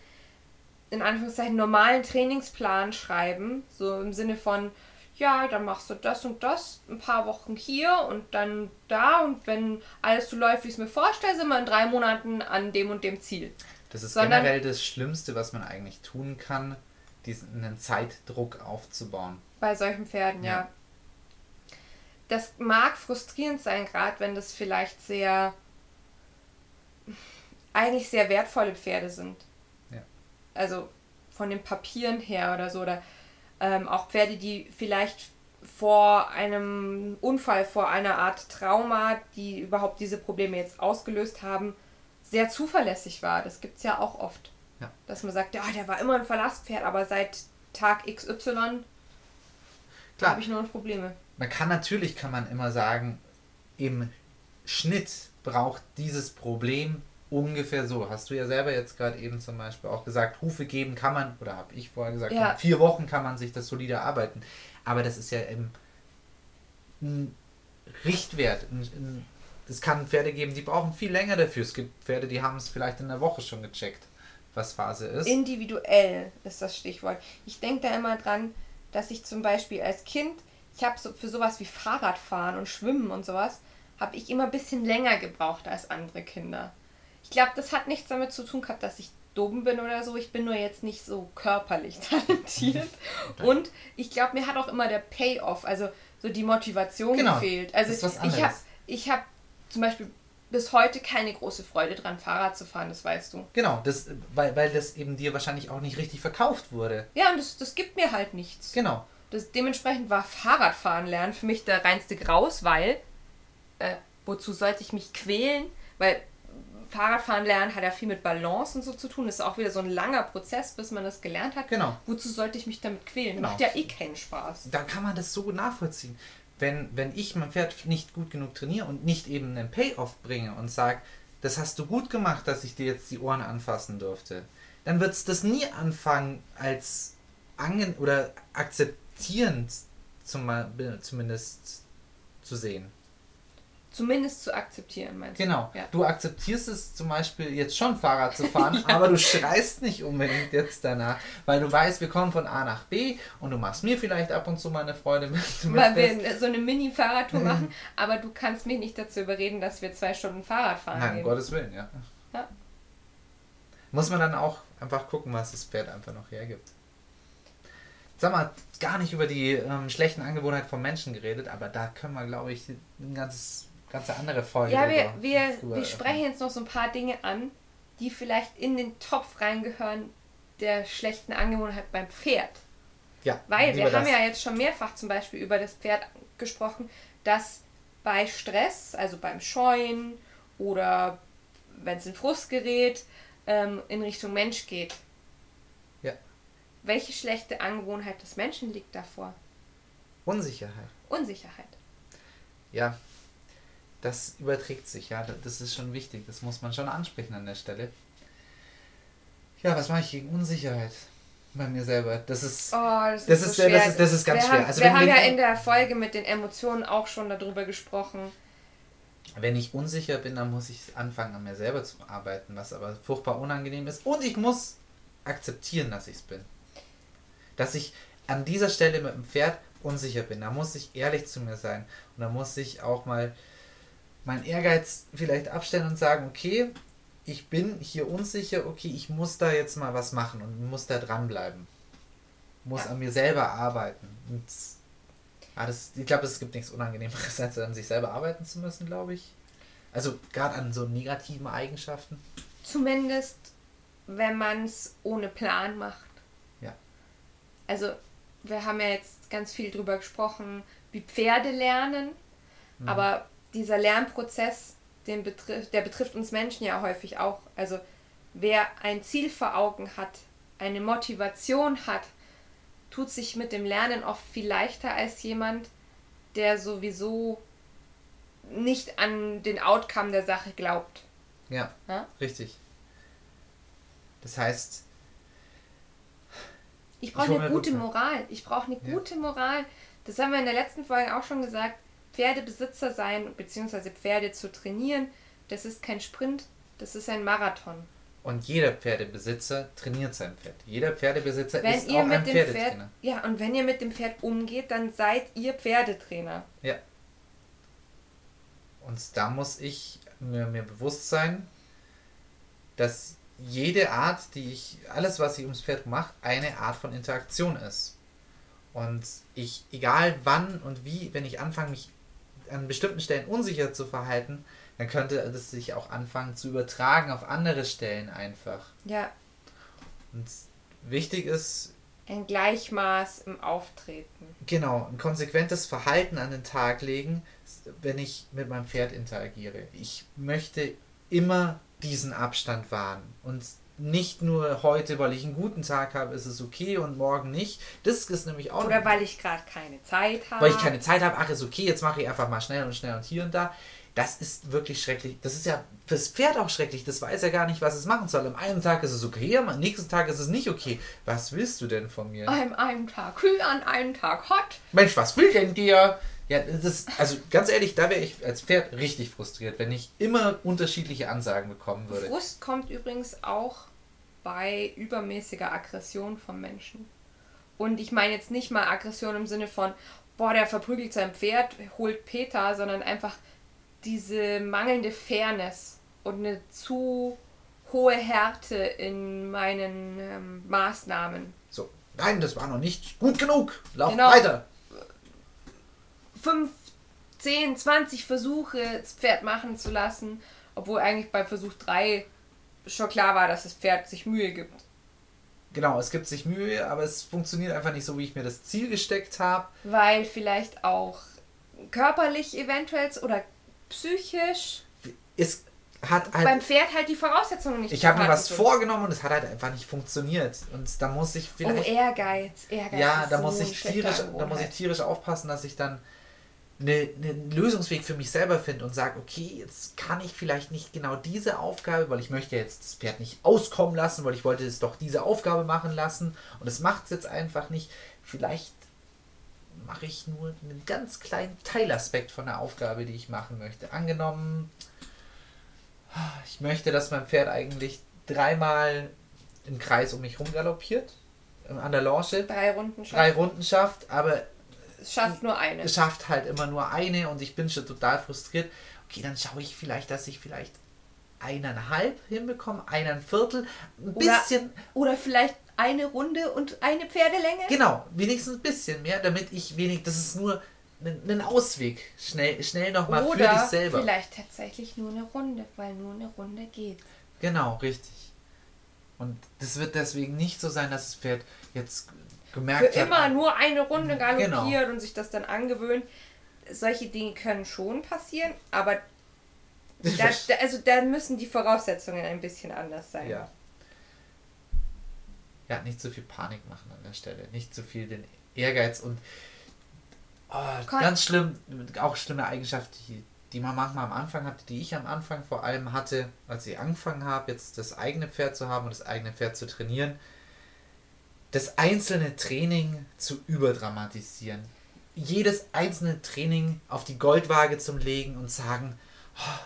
A: in Anführungszeichen, normalen Trainingsplan schreiben. So im Sinne von, ja, dann machst du das und das ein paar Wochen hier und dann da und wenn alles so läuft, wie ich es mir vorstelle, sind wir in drei Monaten an dem und dem Ziel.
B: Das ist
A: Sondern-
B: generell das Schlimmste, was man eigentlich tun kann, diesen einen Zeitdruck aufzubauen.
A: Bei solchen Pferden, ja.
B: Ja.
A: Das mag frustrierend sein, gerade wenn das vielleicht sehr eigentlich sehr wertvolle Pferde sind.
B: Ja.
A: Also von den Papieren her oder so. Oder ähm, auch Pferde, die vielleicht vor einem Unfall, vor einer Art Trauma, die überhaupt diese Probleme jetzt ausgelöst haben, sehr zuverlässig war. Das gibt es ja auch oft.
B: Ja.
A: Dass man sagt, ja, der war immer ein Verlasspferd, aber seit Tag XY habe ich nur noch Probleme.
B: Man kann natürlich, kann man immer sagen, im Schnitt braucht dieses Problem ungefähr so. Hast du ja selber jetzt gerade eben zum Beispiel auch gesagt, Hufe geben kann man, oder habe ich vorher gesagt,
A: Ja.
B: in vier Wochen kann man sich das solide erarbeiten. Aber das ist ja im, ein Richtwert. Ein, ein, es kann Pferde geben, die brauchen viel länger dafür. Es gibt Pferde, die haben es vielleicht in der Woche schon gecheckt, was Phase ist.
A: Individuell ist das Stichwort. Ich denke da immer dran, dass ich zum Beispiel als Kind, ich habe so für sowas wie Fahrradfahren und Schwimmen und sowas, habe ich immer ein bisschen länger gebraucht als andere Kinder. Ich glaube, das hat nichts damit zu tun gehabt, dass ich dumm bin oder so. Ich bin nur jetzt nicht so körperlich talentiert. Und ich glaube, mir hat auch immer der Payoff, also so die Motivation
B: Genau.
A: gefehlt. Also ich habe ich hab zum Beispiel bis heute keine große Freude dran, Fahrrad zu fahren, das weißt du.
B: Genau, das, weil, weil das eben dir wahrscheinlich auch nicht richtig verkauft wurde.
A: Ja, und das, das gibt mir halt nichts.
B: Genau.
A: Das, dementsprechend war Fahrradfahren lernen für mich der reinste Graus, weil äh, wozu sollte ich mich quälen? Weil Fahrradfahren lernen hat ja viel mit Balance und so zu tun. Das ist auch wieder so ein langer Prozess, bis man das gelernt hat.
B: Genau.
A: Wozu sollte ich mich damit quälen?
B: Genau.
A: Macht ja eh keinen Spaß.
B: Da kann man das so gut nachvollziehen. Wenn, wenn ich mein Pferd nicht gut genug trainiere und nicht eben einen Payoff bringe und sage, das hast du gut gemacht, dass ich dir jetzt die Ohren anfassen durfte, dann wird es das nie anfangen als angen oder akzeptierend zum, zumindest zu sehen.
A: Zumindest zu akzeptieren, meinst du?
B: Genau.
A: Ja.
B: Du akzeptierst es zum Beispiel jetzt schon Fahrrad zu fahren, aber du schreist nicht unbedingt jetzt danach, weil du weißt, wir kommen von A nach B und du machst mir vielleicht ab und zu mal eine Freude mit.
A: Weil wir so eine Mini-Fahrradtour machen, aber du kannst mich nicht dazu überreden, dass wir zwei Stunden Fahrrad fahren.
B: Nein, um. Gottes Willen, ja.
A: Ja.
B: Muss man dann auch einfach gucken, was das Pferd einfach noch hergibt. Sag mal, gar nicht über die ähm, schlechten Angewohnheiten von Menschen geredet, aber da können wir, glaube ich, ein ganzes, ganze andere Folge
A: Ja, wir, wir, wir sprechen jetzt noch so ein paar Dinge an, die vielleicht in den Topf reingehören der schlechten Angewohnheit beim Pferd.
B: Ja,
A: Weil wir haben
B: das.
A: ja jetzt schon mehrfach zum Beispiel über das Pferd gesprochen, dass bei Stress, also beim Scheuen oder wenn es in Frust gerät, ähm, in Richtung Mensch geht.
B: Ja.
A: Welche schlechte Angewohnheit des Menschen liegt davor?
B: Unsicherheit.
A: Unsicherheit.
B: Ja, das überträgt sich, ja, das ist schon wichtig, das muss man schon ansprechen an der Stelle. Ja, was mache ich gegen Unsicherheit bei mir selber? Das ist,
A: Oh, das,
B: Das
A: ist,
B: ist
A: so
B: sehr- das ist- das ist ganz
A: wir
B: schwer.
A: Haben,
B: Also
A: wir haben ja in der Folge mit den Emotionen auch schon darüber gesprochen.
B: wenn ich unsicher bin, dann muss ich anfangen, an mir selber zu arbeiten, was aber furchtbar unangenehm ist. Und ich muss akzeptieren, dass ich es bin. Dass ich an dieser Stelle mit dem Pferd unsicher bin. Da muss ich ehrlich zu mir sein. Und da muss ich auch mal meinen Ehrgeiz vielleicht abstellen und sagen, okay, ich bin hier unsicher, okay, ich muss da jetzt mal was machen und muss da dranbleiben. Muss
A: Ja.
B: an mir selber arbeiten. Und ah, das, ich glaube, es gibt nichts Unangenehmeres, als an sich selber arbeiten zu müssen, glaube ich. Also gerade an so negativen Eigenschaften.
A: Zumindest, wenn man es ohne Plan macht.
B: Ja.
A: Also, wir haben ja jetzt ganz viel drüber gesprochen, wie Pferde lernen.
B: Mhm.
A: Aber dieser Lernprozess, den betrifft, der betrifft uns Menschen ja häufig auch. Also, wer ein Ziel vor Augen hat, eine Motivation hat, tut sich mit dem Lernen oft viel leichter als jemand, der sowieso nicht an den Outcome der Sache glaubt.
B: Ja,
A: Ja?
B: richtig. Das heißt,
A: Ich brauche eine gute. Moral. Ich brauche eine
B: Ja.
A: gute Moral. Das haben wir in der letzten Folge auch schon gesagt. Pferdebesitzer sein bzw. Pferde zu trainieren, das ist kein Sprint, das ist ein Marathon.
B: und jeder Pferdebesitzer trainiert sein Pferd. Jeder Pferdebesitzer
A: Wenn
B: ist auch ein
A: dem Pferd,
B: Pferdetrainer.
A: ja, und wenn ihr mit dem Pferd umgeht, dann seid ihr Pferdetrainer.
B: Ja. Und da muss ich mir, mir bewusst sein, dass jede Art, die ich, alles was ich ums Pferd mache, eine Art von Interaktion ist. Und ich, egal wann und wie, wenn ich anfange, mich an bestimmten Stellen unsicher zu verhalten, dann könnte das sich auch anfangen zu übertragen auf andere Stellen einfach.
A: Ja.
B: Und wichtig ist,
A: ein Gleichmaß im Auftreten.
B: Genau, ein konsequentes Verhalten an den Tag legen, wenn ich mit meinem Pferd interagiere. Ich möchte immer diesen Abstand wahren und nicht nur heute, weil ich einen guten Tag habe, ist es okay und morgen nicht. Das ist nämlich auch.
A: Oder weil ich gerade keine Zeit habe.
B: Weil ich keine Zeit habe, ach ist okay, jetzt mache ich einfach mal schnell und schnell und hier und da. Das ist wirklich schrecklich. Das ist ja fürs Pferd auch schrecklich. Das weiß ja gar nicht, was es machen soll. Am einen Tag ist es okay, am nächsten Tag ist es nicht okay. Was willst du denn von mir?
A: An einem Tag kühl, an einem Tag hot.
B: Mensch, was will denn dir? Ja, das, also ganz ehrlich, da wäre ich als Pferd richtig frustriert, wenn ich immer unterschiedliche Ansagen bekommen würde.
A: Frust kommt übrigens auch bei übermäßiger Aggression vom Menschen. Und ich meine jetzt nicht mal Aggression im Sinne von, boah, der verprügelt sein Pferd, holt Peter, sondern einfach diese mangelnde Fairness und eine zu hohe Härte in meinen ähm, Maßnahmen.
B: So, nein, das war noch nicht gut genug. Lauf genau. weiter.
A: Fünf, zehn, zwanzig Versuche, das Pferd machen zu lassen, obwohl eigentlich bei Versuch drei schon klar war, dass das Pferd sich Mühe gibt.
B: Genau, es gibt sich Mühe, aber es funktioniert einfach nicht so, wie ich mir das Ziel gesteckt habe.
A: Weil vielleicht auch körperlich eventuell oder psychisch.
B: Es hat halt.
A: Beim Pferd halt die Voraussetzungen nicht.
B: Ich habe mir was sind. vorgenommen und es hat halt einfach nicht funktioniert. Und da muss ich vielleicht.
A: Oh, Ehrgeiz. Ehrgeiz
B: ja, da so muss ich tierisch, da muss ich tierisch aufpassen, dass ich dann einen Lösungsweg für mich selber finde und sage, okay, jetzt kann ich vielleicht nicht genau diese Aufgabe, weil ich möchte jetzt das Pferd nicht auskommen lassen, weil ich wollte es doch diese Aufgabe machen lassen und es macht es jetzt einfach nicht. Vielleicht mache ich nur einen ganz kleinen Teilaspekt von der Aufgabe, die ich machen möchte. Angenommen, ich möchte, dass mein Pferd eigentlich dreimal im Kreis um mich herum galoppiert, an der Longe.
A: Drei Runden
B: schafft. Drei Runden schafft, aber
A: es schafft nur eine.
B: Es schafft halt immer nur eine und ich bin schon total frustriert. Okay, dann schaue ich vielleicht, dass ich vielleicht eineinhalb hinbekomme, einen Viertel, ein bisschen.
A: Oder vielleicht eine Runde und eine Pferdelänge?
B: Genau, wenigstens ein bisschen mehr, damit ich wenig, das ist nur ein Ausweg, schnell, schnell nochmal für dich selber.
A: vielleicht tatsächlich nur eine Runde, weil nur eine Runde geht.
B: Genau, richtig. Und das wird deswegen nicht so sein, dass das Pferd jetzt gemerkt
A: für hat. Immer nur eine Runde galoppiert genau. und sich das dann angewöhnt. Solche Dinge können schon passieren, aber da, da, also da müssen die Voraussetzungen ein bisschen anders sein.
B: Ja ja, nicht so viel Panik machen an der Stelle, nicht so viel den Ehrgeiz und oh, ganz schlimm, auch schlimme Eigenschaft, die, die man manchmal am Anfang hatte, die ich am Anfang vor allem hatte, als ich angefangen habe, jetzt das eigene Pferd zu haben und das eigene Pferd zu trainieren, das einzelne Training zu überdramatisieren. Jedes einzelne Training auf die Goldwaage zu legen und sagen, oh,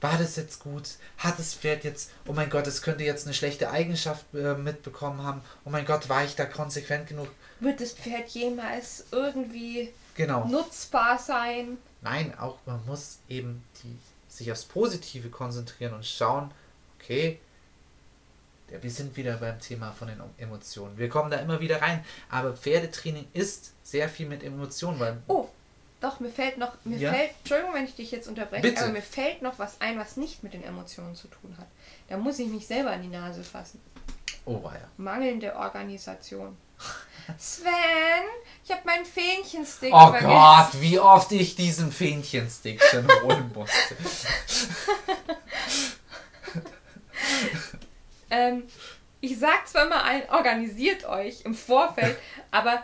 B: war das jetzt gut? Hat das Pferd jetzt, oh mein Gott, es könnte jetzt eine schlechte Eigenschaft äh, mitbekommen haben. Oh mein Gott, war ich da konsequent genug?
A: Wird das Pferd jemals irgendwie
B: genau.
A: nutzbar sein?
B: Nein, auch man muss eben die, sich aufs Positive konzentrieren und schauen, okay, wir sind wieder beim Thema von den Emotionen. Wir kommen da immer wieder rein. Aber Pferdetraining ist sehr viel mit Emotionen. Weil
A: oh, doch, mir fällt noch, mir ja? fällt, Entschuldigung, wenn ich dich jetzt unterbreche, Bitte. aber mir fällt noch was ein, was nicht mit den Emotionen zu tun hat. Da muss ich mich selber an die Nase fassen.
B: Oh, war ja.
A: Mangelnde Organisation. Sven, ich habe meinen Fähnchenstick
B: Oh vergessen. Gott, wie oft ich diesen Fähnchenstick schon holen musste.
A: ähm, ich sag zwar mal allen, organisiert euch im Vorfeld, aber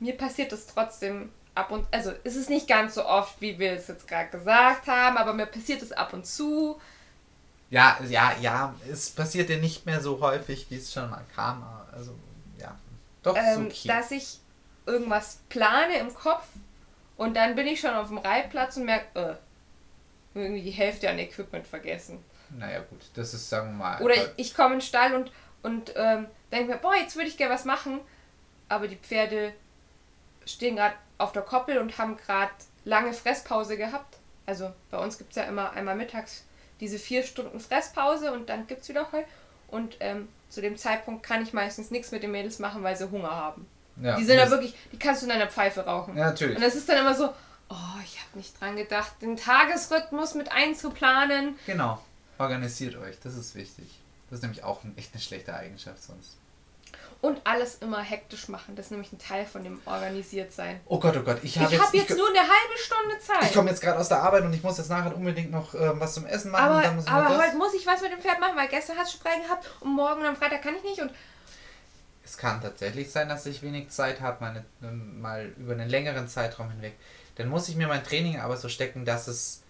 A: mir passiert es trotzdem ab und also ist es nicht ganz so oft, wie wir es jetzt gerade gesagt haben, aber mir passiert es ab und zu.
B: Ja, ja, ja, es passiert ja nicht mehr so häufig, wie es schon mal kam. Also ja,
A: doch ähm, okay. Dass ich irgendwas plane im Kopf und dann bin ich schon auf dem Reitplatz und merke, äh, irgendwie die Hälfte an Equipment vergessen.
B: Naja gut, das ist, sagen wir mal.
A: Oder ich, ich komme in den Stall und, und ähm, denke mir, boah, jetzt würde ich gerne was machen, aber die Pferde stehen gerade auf der Koppel und haben gerade lange Fresspause gehabt. Also bei uns gibt es ja immer einmal mittags diese vier Stunden Fresspause und dann gibt es wieder Heu. Und ähm, zu dem Zeitpunkt kann ich meistens nichts mit den Mädels machen, weil sie Hunger haben. Ja, die sind ja wirklich, die kannst du in einer Pfeife rauchen.
B: Ja, natürlich.
A: Und das ist dann immer so, oh, ich habe nicht dran gedacht, den Tagesrhythmus mit einzuplanen.
B: Genau. Organisiert euch, das ist wichtig. Das ist nämlich auch echt eine schlechte Eigenschaft sonst.
A: Und alles immer hektisch machen. Das ist nämlich ein Teil von dem Organisiertsein.
B: Oh Gott, oh Gott, ich
A: Ich
B: habe
A: habe
B: jetzt,
A: jetzt, nur eine halbe Stunde Zeit.
B: ich komme jetzt gerade aus der Arbeit und ich muss jetzt nachher unbedingt noch ähm, was zum Essen machen.
A: aber
B: muss ich
A: aber heute muss ich was mit dem Pferd machen, weil gestern hat es frei gehabt und morgen und am Freitag kann ich nicht. Und
B: Es kann tatsächlich sein, dass ich wenig Zeit habe, eine- mal über einen längeren Zeitraum hinweg. Dann muss ich mir mein Training aber so stecken, dass es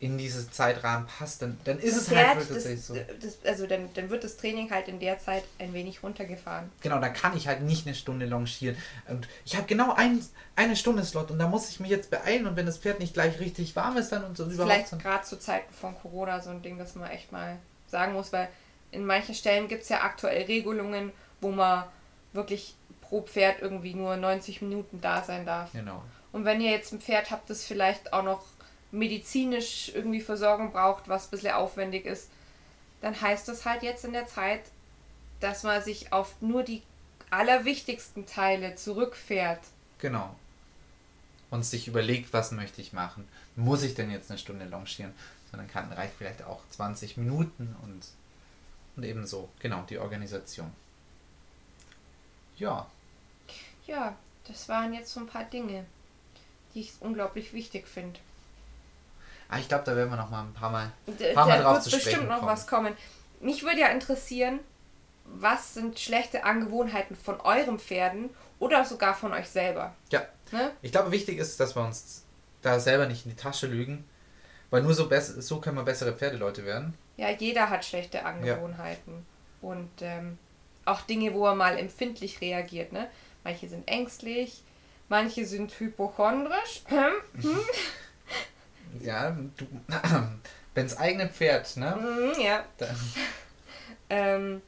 B: in diesen Zeitrahmen passt. Dann, dann ist es halt
A: das,
B: tatsächlich so.
A: das, also dann, dann wird das Training halt in der Zeit ein wenig runtergefahren.
B: Genau, dann kann ich halt nicht eine Stunde longieren. Und ich habe genau ein, eine Stunde Slot und da muss ich mich jetzt beeilen und wenn das Pferd nicht gleich richtig warm ist dann und so überhaupt.
A: Vielleicht gerade zu Zeiten von Corona so ein Ding, das man echt mal sagen muss, weil in manchen Stellen gibt es ja aktuell Regelungen, wo man wirklich pro Pferd irgendwie nur 90 Minuten da sein darf.
B: Genau.
A: Und wenn ihr jetzt ein Pferd habt, das vielleicht auch noch medizinisch irgendwie Versorgung braucht, was ein bisschen aufwendig ist, dann heißt das halt jetzt in der Zeit, dass man sich auf nur die allerwichtigsten Teile zurückfährt.
B: Genau. Und sich überlegt, was möchte ich machen. Muss ich denn jetzt eine Stunde longieren? Sondern kann, reicht vielleicht auch 20 Minuten und, und ebenso. Genau, die Organisation. Ja,
A: Ja, das waren jetzt so ein paar Dinge, die ich unglaublich wichtig finde.
B: ah, ich glaube, da werden wir noch mal ein paar Mal.
A: D-
B: Paar Mal
A: Da
B: drauf
A: wird
B: zu
A: bestimmt
B: sprechen
A: noch
B: kommen.
A: was kommen. Mich würde ja interessieren, was sind schlechte Angewohnheiten von euren Pferden oder sogar von euch selber?
B: Ja,
A: Ne?
B: ich glaube, wichtig ist, dass wir uns da selber nicht in die Tasche lügen. Weil nur so, so können wir bessere Pferdeleute werden.
A: Ja, jeder hat schlechte Angewohnheiten. Und ähm, auch Dinge, wo er mal empfindlich reagiert. Ne? Manche sind ängstlich, manche sind hypochondrisch.
B: Ja, du. Wenn's eigene Pferd, ne?
A: Mhm, ja. Ähm,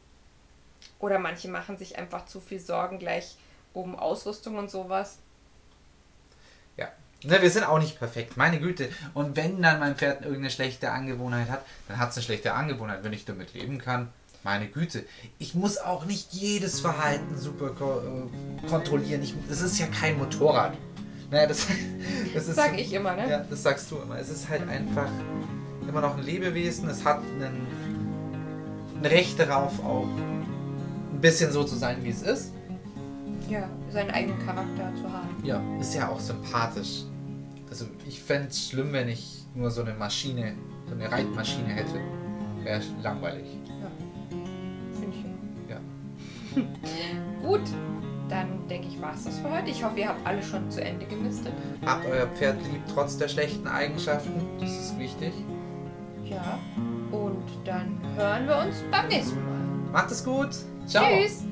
A: oder manche machen sich einfach zu viel Sorgen gleich um Ausrüstung und sowas.
B: Ja. Ne, wir sind auch nicht perfekt, meine Güte. Und wenn dann mein Pferd irgendeine schlechte Angewohnheit hat, dann hat es eine schlechte Angewohnheit. Wenn ich damit leben kann, meine Güte. Ich muss auch nicht jedes Verhalten super äh, kontrollieren. Ich, das ist ja kein Motorrad. Naja, das, das ist,
A: Sag ich immer, ne?
B: Ja, das sagst du immer. Es ist halt einfach immer noch ein Lebewesen. Es hat einen, ein Recht darauf, auch ein bisschen so zu sein, wie es ist.
A: Ja, seinen eigenen Charakter zu haben.
B: Ja, ist ja auch sympathisch. Also ich fände es schlimm, wenn ich nur so eine Maschine, so eine Reitmaschine hätte. Wäre langweilig.
A: Gut, dann denke ich, war es das für heute. Ich hoffe, ihr habt alle schon zu Ende gelistet.
B: Habt euer Pferd lieb trotz der schlechten Eigenschaften. Das ist wichtig.
A: Ja. Und dann hören wir uns beim nächsten Mal.
B: Macht es gut. Ciao.
A: Tschüss.